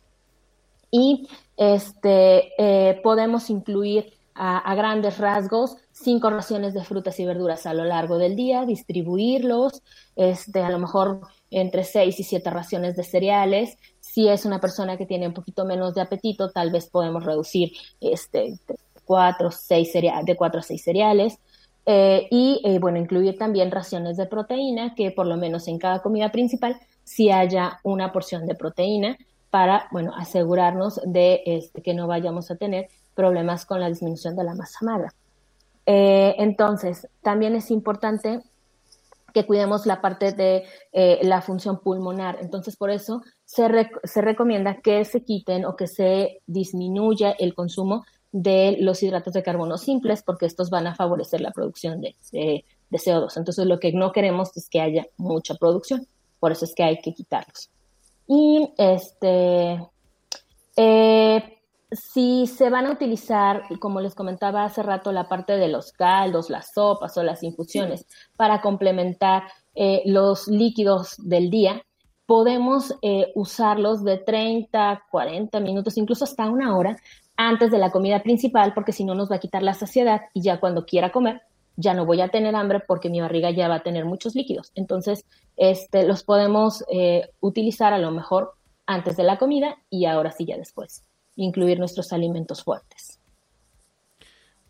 Y este, eh, podemos incluir a, grandes rasgos cinco raciones de frutas y verduras a lo largo del día, distribuirlos, este, a lo mejor entre seis y siete raciones de cereales. Si es una persona que tiene un poquito menos de apetito, tal vez podemos reducir este, cuatro, seis de cuatro a seis cereales. Eh, y eh, bueno, incluir también raciones de proteína, que por lo menos en cada comida principal si haya una porción de proteína para, bueno, asegurarnos de este, que no vayamos a tener problemas con la disminución de la masa magra. Eh, entonces, también es importante que cuidemos la parte de la función pulmonar. Entonces, por eso se, se recomienda que se quiten o que se disminuya el consumo de los hidratos de carbono simples porque estos van a favorecer la producción de, CO2. Entonces lo que no queremos es que haya mucha producción, por eso es que hay que quitarlos. Y este, eh, si se van a utilizar, como les comentaba hace rato, la parte de los caldos, las sopas o las infusiones para complementar eh, los líquidos del día, podemos eh, usarlos de 30, 40 minutos, incluso hasta una hora, antes de la comida principal, porque si no nos va a quitar la saciedad y ya cuando quiera comer, ya no voy a tener hambre porque mi barriga ya va a tener muchos líquidos. Entonces, este, los podemos eh, utilizar a lo mejor antes de la comida y ahora sí ya después, incluir nuestros alimentos fuertes.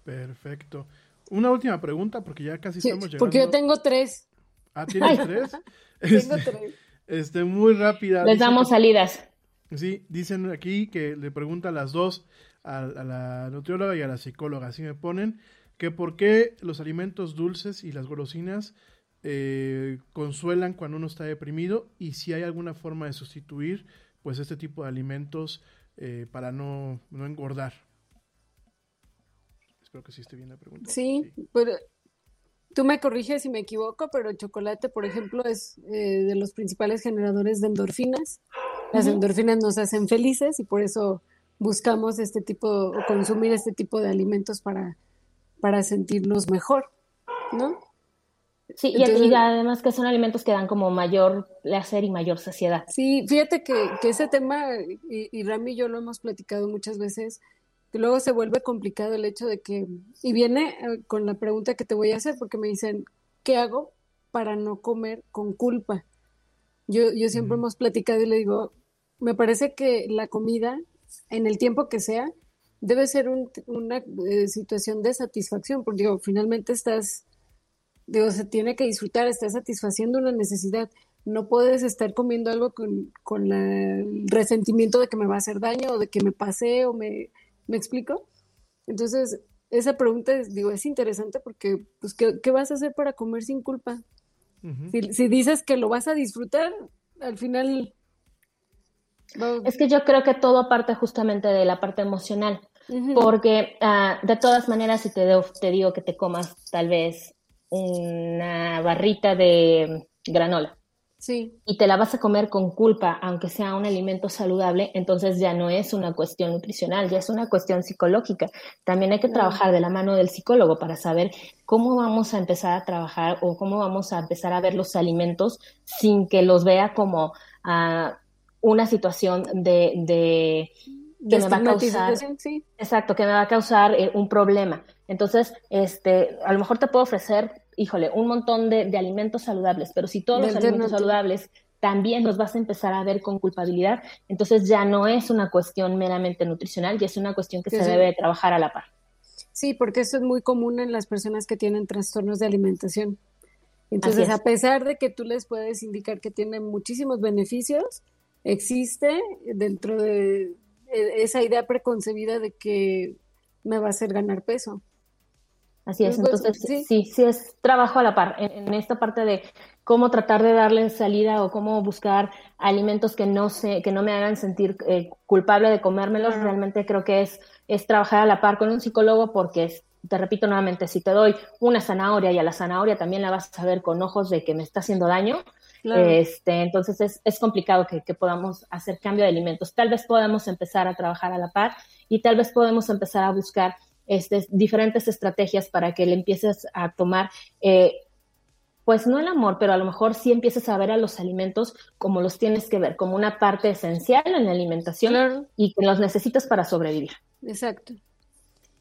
Perfecto. Una última pregunta, porque ya casi estamos llegando. Porque yo tengo tres. Ah, ¿tienes (laughs) tres? (laughs) tengo Este, tres. este, muy rápida. Les Dice damos salidas. Sí, dicen aquí que le pregunta a las dos, a, a la nutrióloga y a la psicóloga, así me ponen, que por qué los alimentos dulces y las golosinas eh, consuelan cuando uno está deprimido y si hay alguna forma de sustituir pues este tipo de alimentos eh, para no, no engordar. Espero que sí esté bien la pregunta. Sí, pero tú me corriges si me equivoco, pero el chocolate, por ejemplo, es eh, de los principales generadores de endorfinas. Las endorfinas nos hacen felices y por eso buscamos este tipo, o consumir este tipo de alimentos para, para sentirnos mejor, ¿no? Sí, y- Entonces- y además que son alimentos que dan como mayor placer y mayor saciedad. Sí, fíjate que, que ese tema, y, y Rami y yo lo hemos platicado muchas veces, que luego se vuelve complicado el hecho de que, y viene eh, con la pregunta que te voy a hacer, porque me dicen, ¿qué hago para no comer con culpa? Yo, yo siempre hemos platicado y le digo, me parece que la comida, en el tiempo que sea, debe ser un- una eh, situación de satisfacción, porque digo, finalmente estás, digo, se tiene que disfrutar, estás satisfaciendo una necesidad. No puedes estar comiendo algo con, con la- el resentimiento de que me va a hacer daño o de que me pasé o me, ¿me explico? Entonces, esa pregunta es, digo, es interesante porque, pues, ¿qué, qué vas a hacer para comer sin culpa? Si dices que lo vas a disfrutar, al final... Es que yo creo que todo parte justamente de la parte emocional, porque ah, de todas maneras, si te, deo- te digo que te comas tal vez una barrita de granola Sí, y te la vas a comer con culpa, aunque sea un alimento saludable, entonces ya no es una cuestión nutricional, ya es una cuestión psicológica. También hay que trabajar de la mano del psicólogo para saber cómo vamos a empezar a trabajar o cómo vamos a empezar a ver los alimentos sin que los vea como ah, una situación de, de que me va a causar sí. Exacto, que me va a causar eh, un problema. Entonces, este, a lo mejor te puedo ofrecer, híjole, un montón de, de alimentos saludables, pero si todos De los alimentos saludables también los vas a empezar a ver con culpabilidad, entonces ya no es una cuestión meramente nutricional, ya es una cuestión que Que se sí. debe de trabajar a la par. Sí, porque eso es muy común en las personas que tienen trastornos de alimentación. Entonces, a pesar de que tú les puedes indicar que tienen muchísimos beneficios, existe dentro de e- esa idea preconcebida de que me va a hacer ganar peso. Así es, Pues, entonces sí. sí. sí, es trabajo a la par en, en esta parte de cómo tratar de darle salida o cómo buscar alimentos que no se, que no me hagan sentir eh, culpable de comérmelos. Realmente creo que es, es trabajar a la par con un psicólogo porque es- te repito nuevamente, si te doy una zanahoria y a la zanahoria también la vas a ver con ojos de que me está haciendo daño, Claro. este, entonces es, es complicado que, que podamos hacer cambio de alimentos. Tal vez podamos empezar a trabajar a la par y tal vez podemos empezar a buscar este, diferentes estrategias para que le empieces a tomar, eh, pues no el amor, pero a lo mejor sí empieces a ver a los alimentos como los tienes que ver, como una parte esencial en la alimentación Claro. y que los necesitas para sobrevivir. Exacto.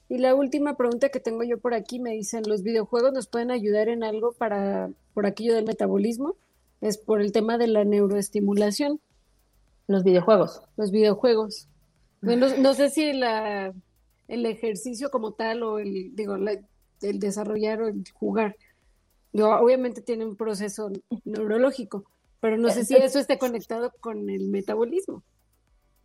Y la última pregunta que tengo yo por aquí me dicen, ¿los videojuegos nos pueden ayudar en algo para por aquello del metabolismo? Es por el tema de la neuroestimulación, Los videojuegos. los videojuegos. Bueno, No, no sé si la, el ejercicio como tal o el, digo, la- el desarrollar o el jugar, digo, obviamente tiene un proceso neurológico, pero no sé si eso esté conectado con el metabolismo.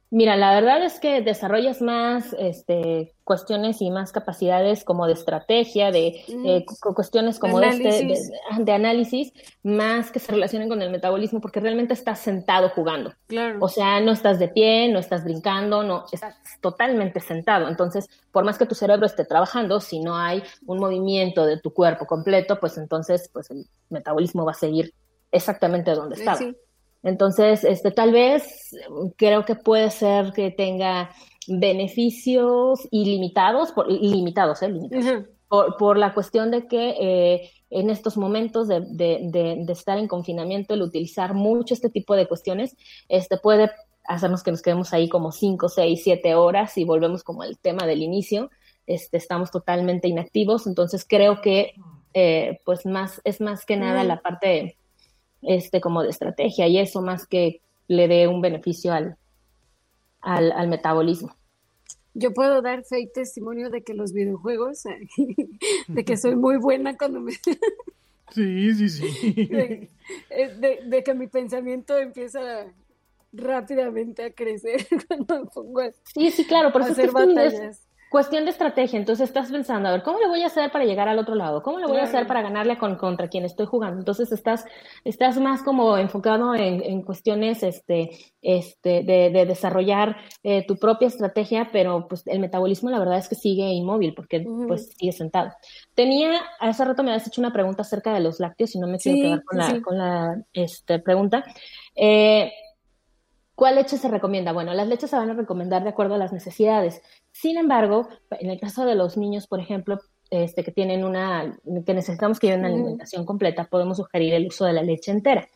Mira, la verdad es que desarrollas más este, cuestiones y más capacidades como de estrategia, de Mm. eh, cu- cuestiones como de, este, Análisis. de, de análisis, más que se relacionen con el metabolismo, porque realmente estás sentado jugando. Claro. O sea, no estás de pie, no estás brincando, no, estás totalmente sentado. Entonces, por más que tu cerebro esté trabajando, si no hay un movimiento de tu cuerpo completo, pues entonces pues el metabolismo va a seguir exactamente donde Eh, estaba. sí. Entonces, este, tal vez creo que puede ser que tenga beneficios ilimitados, por, ilimitados, ¿eh? Limitados, por, por la cuestión de que eh, en estos momentos de, de- de- de estar en confinamiento, el utilizar mucho este tipo de cuestiones, este, puede hacernos que nos quedemos ahí como 5, 6, 7 horas y volvemos como al tema del inicio, este, estamos totalmente inactivos, entonces creo que eh, pues más, es más que nada la parte este, como de estrategia y eso más que le dé un beneficio al, al, al metabolismo. Yo puedo dar fe y testimonio de que los videojuegos, (laughs) de que soy muy buena cuando me... (laughs) Sí, sí, sí. De, de- de que mi pensamiento empieza rápidamente a crecer (laughs) cuando me pongo a Sí, sí, claro, por eso hacer batallas. Cuestión de estrategia. Entonces estás pensando, a ver, ¿cómo le voy a hacer para llegar al otro lado? ¿Cómo le voy a hacer para ganarle con, contra quien estoy jugando? Entonces estás, estás más como enfocado en, en cuestiones este, este, de, de desarrollar eh, tu propia estrategia, pero pues el metabolismo la verdad es que sigue inmóvil porque pues sigue sentado. Tenía, hace rato me habías hecho una pregunta acerca de los lácteos y no me quiero Sí, quedar con sí, la, sí. con la este, pregunta. Eh, ¿Cuál leche se recomienda? Bueno, las leches se van a recomendar de acuerdo a las necesidades. Sin embargo, en el caso de los niños, por ejemplo, este, que tienen una, que necesitamos que lleven una alimentación completa, podemos sugerir el uso de la leche entera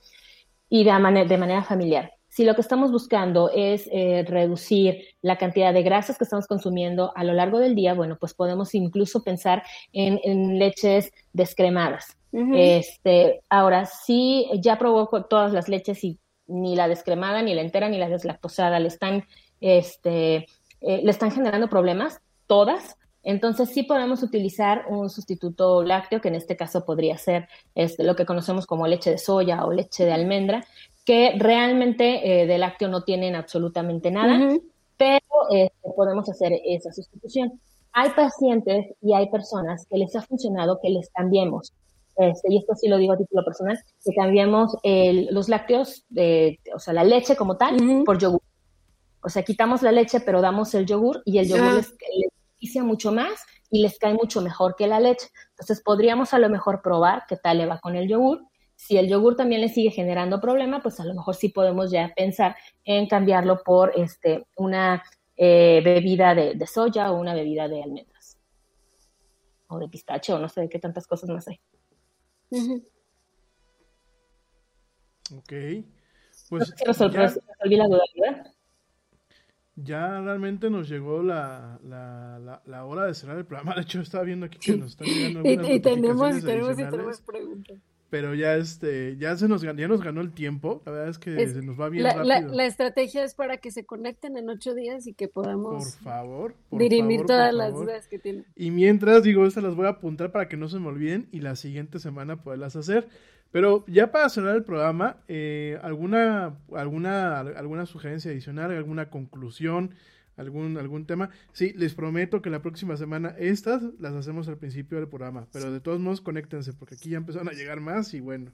y de, mane- de manera familiar. Si lo que estamos buscando es eh, reducir la cantidad de grasas que estamos consumiendo a lo largo del día, bueno, pues podemos incluso pensar en, en leches descremadas. Este, ahora, sí, ya probó con todas las leches y ni la descremada, ni la entera, ni la deslactosada le están, este, eh, le están generando problemas, todas. Entonces sí podemos utilizar un sustituto lácteo, que en este caso podría ser este, lo que conocemos como leche de soya o leche de almendra, que realmente eh, de lácteo no tienen absolutamente nada Ujú. pero este, podemos hacer esa sustitución. Hay pacientes y hay personas que les ha funcionado que les cambiemos, este, y esto sí lo digo a título personal, que cambiemos el- los lácteos, de, o sea, la leche como tal, Ujú. por yogur. O sea, quitamos la leche, pero damos el yogur y el yogur Ah. les, les beneficia mucho más y les cae mucho mejor que la leche. Entonces, podríamos a lo mejor probar qué tal le va con el yogur. Si el yogur también le sigue generando problema, pues a lo mejor sí podemos ya pensar en cambiarlo por este, una eh, bebida de, de soya o una bebida de almendras. O de pistache, o no sé de qué tantas cosas más hay. Ok. Pues resolví, ya, resolví la duda, ¿verdad? Ya realmente nos llegó la, la, la, la hora de cerrar el programa. (laughs) De hecho, estaba viendo aquí que nos están llegando Y, algunas y tenemos, y tenemos, y tenemos preguntas. Pero ya este, ya se nos ganó, ya nos ganó el tiempo. La verdad es que Es- se nos va bien La, rápido. la estrategia es para que se conecten en ocho días y que Por podamos favor, por dirimir favor, todas por las favor. dudas que tienen. Y mientras, digo, estas las voy a apuntar para que no se me olviden y la siguiente semana poderlas hacer. Pero ya para cerrar el programa, eh, ¿alguna, alguna, alguna sugerencia adicional, alguna conclusión, algún, algún tema? Sí, les prometo que la próxima semana estas las hacemos al principio del programa. Pero de todos modos, conéctense porque aquí ya empezaron a llegar más y bueno.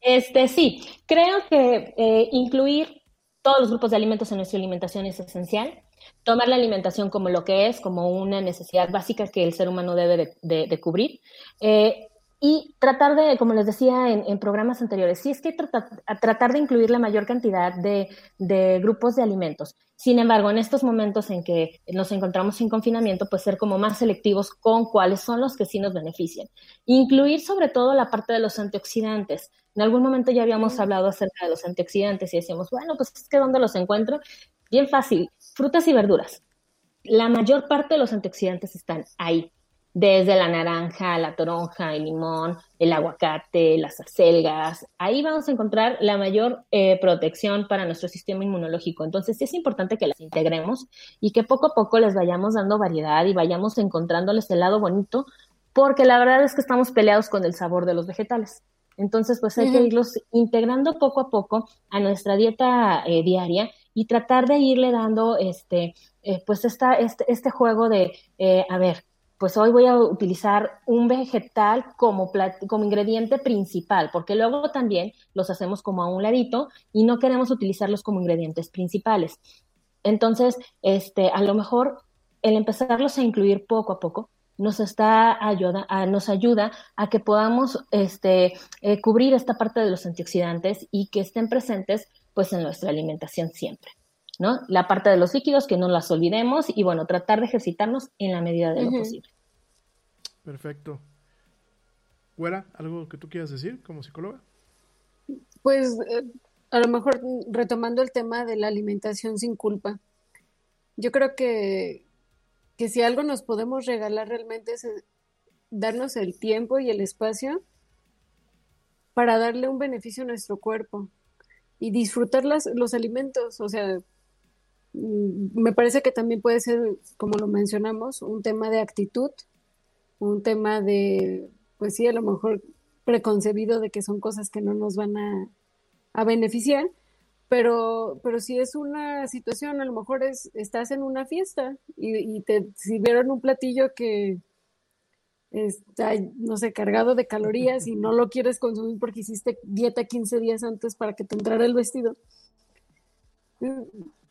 Este, sí, creo que eh, incluir todos los grupos de alimentos en nuestra alimentación es esencial. Tomar la alimentación como lo que es, como una necesidad básica que el ser humano debe de, de- cubrir. Eh, y tratar de, como les decía en, en programas anteriores, sí es que trata- a tratar de incluir la mayor cantidad de, de grupos de alimentos. Sin embargo, en estos momentos en que nos encontramos sin confinamiento, pues ser como más selectivos con cuáles son los que sí nos benefician. Incluir sobre todo la parte de los antioxidantes. En algún momento ya habíamos hablado acerca de los antioxidantes y decíamos, bueno, pues es que ¿dónde los encuentro? Bien fácil, frutas y verduras. La mayor parte de los antioxidantes están ahí, desde la naranja, la toronja, el limón, el aguacate, las acelgas. Ahí vamos a encontrar la mayor eh, protección para nuestro sistema inmunológico. Entonces sí es importante que las integremos y que poco a poco les vayamos dando variedad y vayamos encontrándoles el lado bonito, porque la verdad es que estamos peleados con el sabor de los vegetales. Entonces, pues hay que irlos integrando poco a poco a nuestra dieta eh, diaria y tratar de irle dando este, eh, pues esta, este, este juego de, eh, a ver, pues hoy voy a utilizar un vegetal como, ingrediente principal, porque luego también los hacemos como a un ladito y no queremos utilizarlos como ingredientes principales. Entonces, este, a lo mejor el empezarlos a incluir poco a poco nos está ayuda, a- nos ayuda a que podamos este, eh, cubrir esta parte de los antioxidantes y que estén presentes pues en nuestra alimentación siempre. ¿No? La parte de los líquidos, que no las olvidemos y bueno, tratar de ejercitarnos en la medida de lo posible. Perfecto. Güera, ¿algo que tú quieras decir como psicóloga? Pues eh, a lo mejor retomando el tema de la alimentación sin culpa. Yo creo que, que si algo nos podemos regalar realmente es eh, darnos el tiempo y el espacio para darle un beneficio a nuestro cuerpo. y disfrutar las, los alimentos. O sea, me parece que también puede ser, como lo mencionamos, un tema de actitud, un tema de, pues sí, a lo mejor preconcebido de que son cosas que no nos van a, a beneficiar, pero, pero si es una situación, a lo mejor es, estás en una fiesta y, y te sirvieron un platillo que está, no sé, cargado de calorías y no lo quieres consumir porque hiciste dieta 15 días antes para que te entrara el vestido.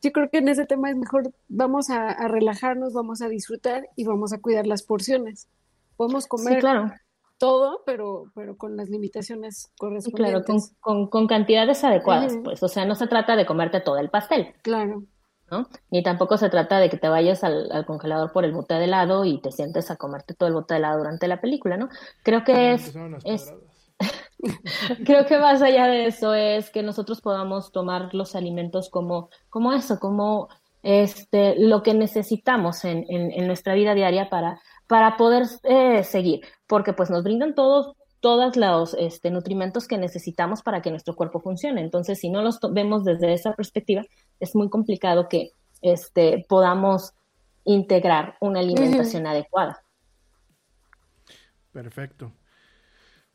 Yo creo que en ese tema es mejor, vamos a, a relajarnos, vamos a disfrutar y vamos a cuidar las porciones. Podemos comer claro. todo, pero, pero con las limitaciones Sí, correspondientes. claro, con, con- con cantidades adecuadas, pues. O sea, no se trata de comerte todo el pastel, Claro. ¿no? Ni tampoco se trata de que te vayas al, al congelador por el bote de helado y te sientes a comerte todo el bote de helado durante la película, ¿no? Creo que es, las es, pedradas. (laughs) creo que más allá de eso es que nosotros podamos tomar los alimentos como, como eso, como este, lo que necesitamos en, en, en nuestra vida diaria para, para poder eh, seguir, porque pues nos brindan todos, todos los este, nutrimentos que necesitamos para que nuestro cuerpo funcione. Entonces, si no los vemos desde esa perspectiva, es muy complicado que este, podamos integrar una alimentación adecuada. Perfecto.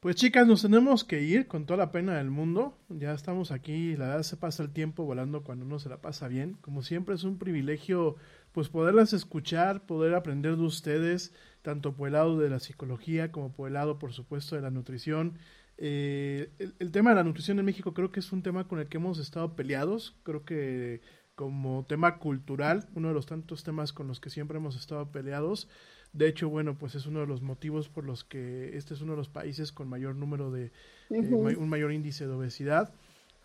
Pues chicas, nos tenemos que ir con toda la pena del mundo. Ya estamos aquí, la verdad se pasa el tiempo volando cuando uno se la pasa bien. Como siempre es un privilegio pues poderlas escuchar, poder aprender de ustedes, tanto por el lado de la psicología como por el lado, por supuesto, de la nutrición. Eh, el, el tema de la nutrición en México creo que es un tema con el que hemos estado peleados. Creo que como tema cultural, uno de los tantos temas con los que siempre hemos estado peleados. De hecho, bueno, pues es uno de los motivos por los que este es uno de los países con mayor número de, eh, un mayor índice de obesidad.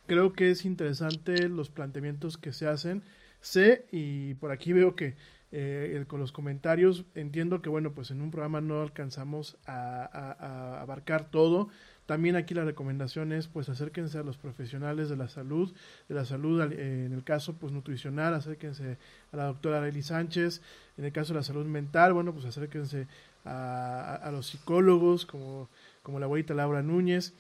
Creo que es interesante los planteamientos que se hacen. Sé, y por aquí veo que eh, el- con los comentarios entiendo que, bueno, pues en un programa no alcanzamos a, a- a abarcar todo. También aquí la recomendación es, pues, acérquense a los profesionales de la salud, de la salud, al- eh, en el caso, pues, nutricional, acérquense a la doctora Arely Sánchez, en el caso de la salud mental, bueno, pues acérquense a, los psicólogos, como, como la abuelita Laura Núñez.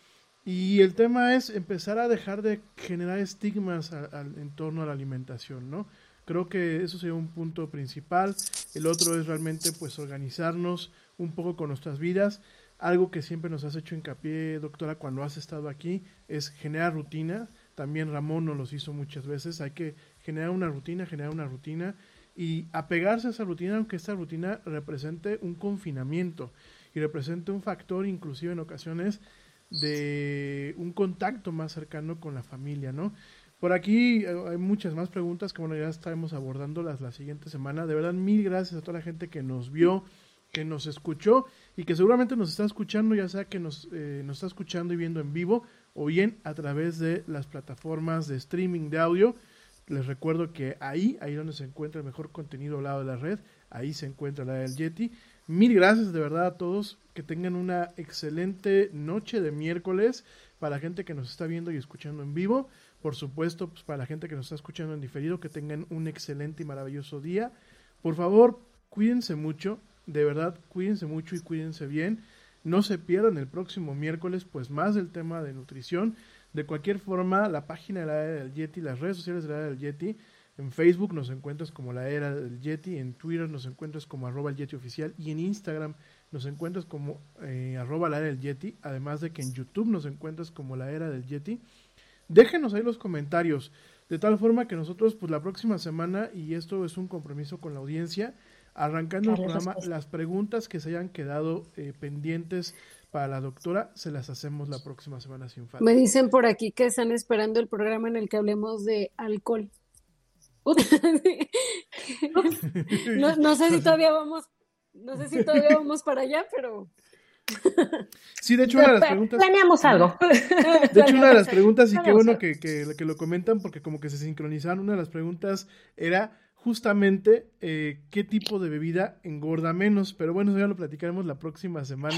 Y el tema es empezar a dejar de generar estigmas en torno a la alimentación, ¿no? Creo que eso sería un punto principal. El otro es realmente pues organizarnos un poco con nuestras vidas. Algo que siempre nos has hecho hincapié, doctora, cuando has estado aquí, es generar rutina. También Ramón nos los hizo muchas veces. Hay que generar una rutina, generar una rutina y apegarse a esa rutina, aunque esta rutina represente un confinamiento y represente un factor, inclusive en ocasiones, de un contacto más cercano con la familia, ¿no? Por aquí eh, hay muchas más preguntas que bueno, ya estaremos abordándolas la siguiente semana. De verdad, mil gracias a toda la gente que nos vio, que nos escuchó y que seguramente nos está escuchando, ya sea que nos, eh, nos está escuchando y viendo en vivo o bien a través de las plataformas de streaming de audio. Les recuerdo que ahí, ahí donde se encuentra el mejor contenido al lado de la red, ahí se encuentra la del Yeti. Mil gracias de verdad a todos, que tengan una excelente noche de miércoles para la gente que nos está viendo y escuchando en vivo. Por supuesto, pues para la gente que nos está escuchando en diferido, que tengan un excelente y maravilloso día. Por favor, cuídense mucho, de verdad, cuídense mucho y cuídense bien. No se pierdan el próximo miércoles, pues más del tema de nutrición. De cualquier forma, la página de la era del Yeti, las redes sociales de la era del Yeti, en Facebook nos encuentras como la era del Yeti, en Twitter nos encuentras como arroba el Yeti oficial y en Instagram nos encuentras como eh, arroba la era del Yeti, además de que en YouTube nos encuentras como la era del Yeti. Déjenos ahí los comentarios, de tal forma que nosotros, pues la próxima semana, y esto es un compromiso con la audiencia, arrancando el programa, respuesta. las preguntas que se hayan quedado eh, pendientes para la doctora, se las hacemos la próxima semana sin falta. Me dicen por aquí que están esperando el programa en el que hablemos de alcohol. (laughs) No, no sé si todavía vamos, no sé si todavía (laughs) vamos para allá, pero Sí, de hecho, una de las preguntas. Planeamos algo. (laughs) De hecho, una de las preguntas, y qué bueno que, que lo comentan, porque como que se sincronizaron, una de las preguntas era justamente eh, qué tipo de bebida engorda menos. Pero bueno, eso ya lo platicaremos la próxima semana.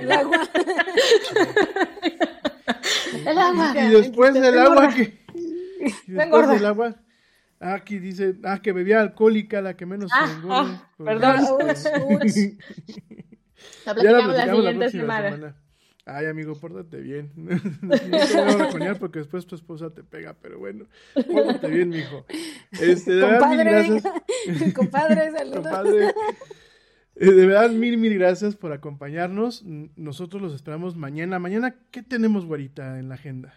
el agua. El agua. Y después del agua que. y después (laughs) del agua. Ah, aquí dice, ah, que bebía alcohólica, la que menos Ah, engorda. ah, perdón. ya, este, (laughs) ya la platicamos la platicamos la siguiente próxima semana. semana. Ay, amigo, pórtate bien. (laughs) no te voy a balconear porque después tu esposa te pega, pero bueno, pórtate bien, mijo. Este, de verdad, mil Compadre, gracias. (laughs) compadre, (laughs) saludos. Compadre. Eh, De verdad, mil, mil gracias por acompañarnos. Nosotros los esperamos mañana. Mañana, ¿qué tenemos, güerita, en la agenda?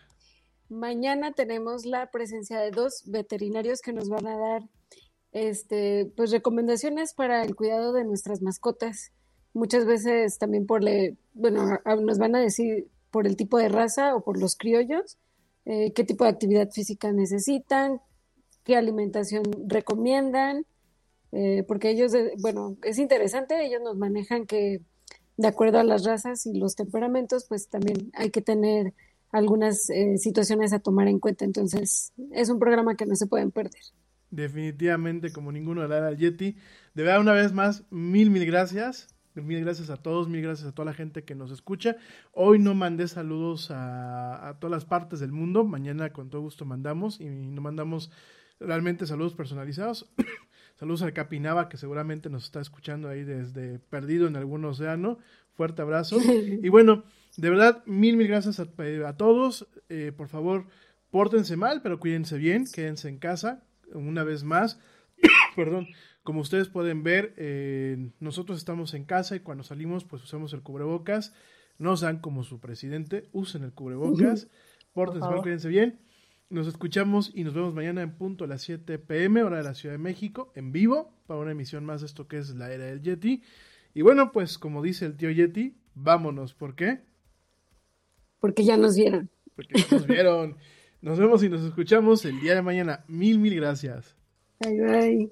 Mañana tenemos la presencia de dos veterinarios que nos van a dar este, pues recomendaciones para el cuidado de nuestras mascotas. Muchas veces también por le, bueno, nos van a decir por el tipo de raza o por los criollos, eh, qué tipo de actividad física necesitan, qué alimentación recomiendan, eh, porque ellos, eh, bueno, es interesante, ellos nos manejan que de acuerdo a las razas y los temperamentos, pues también hay que tener algunas situaciones a tomar en cuenta. Entonces, es un programa que no se pueden perder. Definitivamente, como ninguno de la Yeti. De verdad, una vez más, mil, mil gracias. Mil gracias a todos, mil gracias a toda la gente que nos escucha. Hoy no mandé saludos a, a todas las partes del mundo. Mañana con todo gusto mandamos y no mandamos realmente saludos personalizados. (coughs) saludos al Capinaba que seguramente nos está escuchando ahí desde perdido en algún océano. Fuerte abrazo. (laughs) y bueno, de verdad, mil, mil gracias a, a todos. Eh, por favor, pórtense mal, pero cuídense bien, quédense en casa. Una vez más, (coughs) perdón, como ustedes pueden ver, eh, nosotros estamos en casa y cuando salimos, pues usamos el cubrebocas. No sean como su presidente, usen el cubrebocas. Pórtense mal, favor. cuídense bien. Nos escuchamos y nos vemos mañana en punto a las 7 pm, hora de la Ciudad de México, en vivo, para una emisión más de esto que es la era del Yeti. Y bueno, pues como dice el tío Yeti, vámonos. ¿Por qué? Porque ya nos vieron. Porque ya nos vieron. Nos vemos y nos escuchamos el día de mañana. Mil, mil gracias. Bye, bye.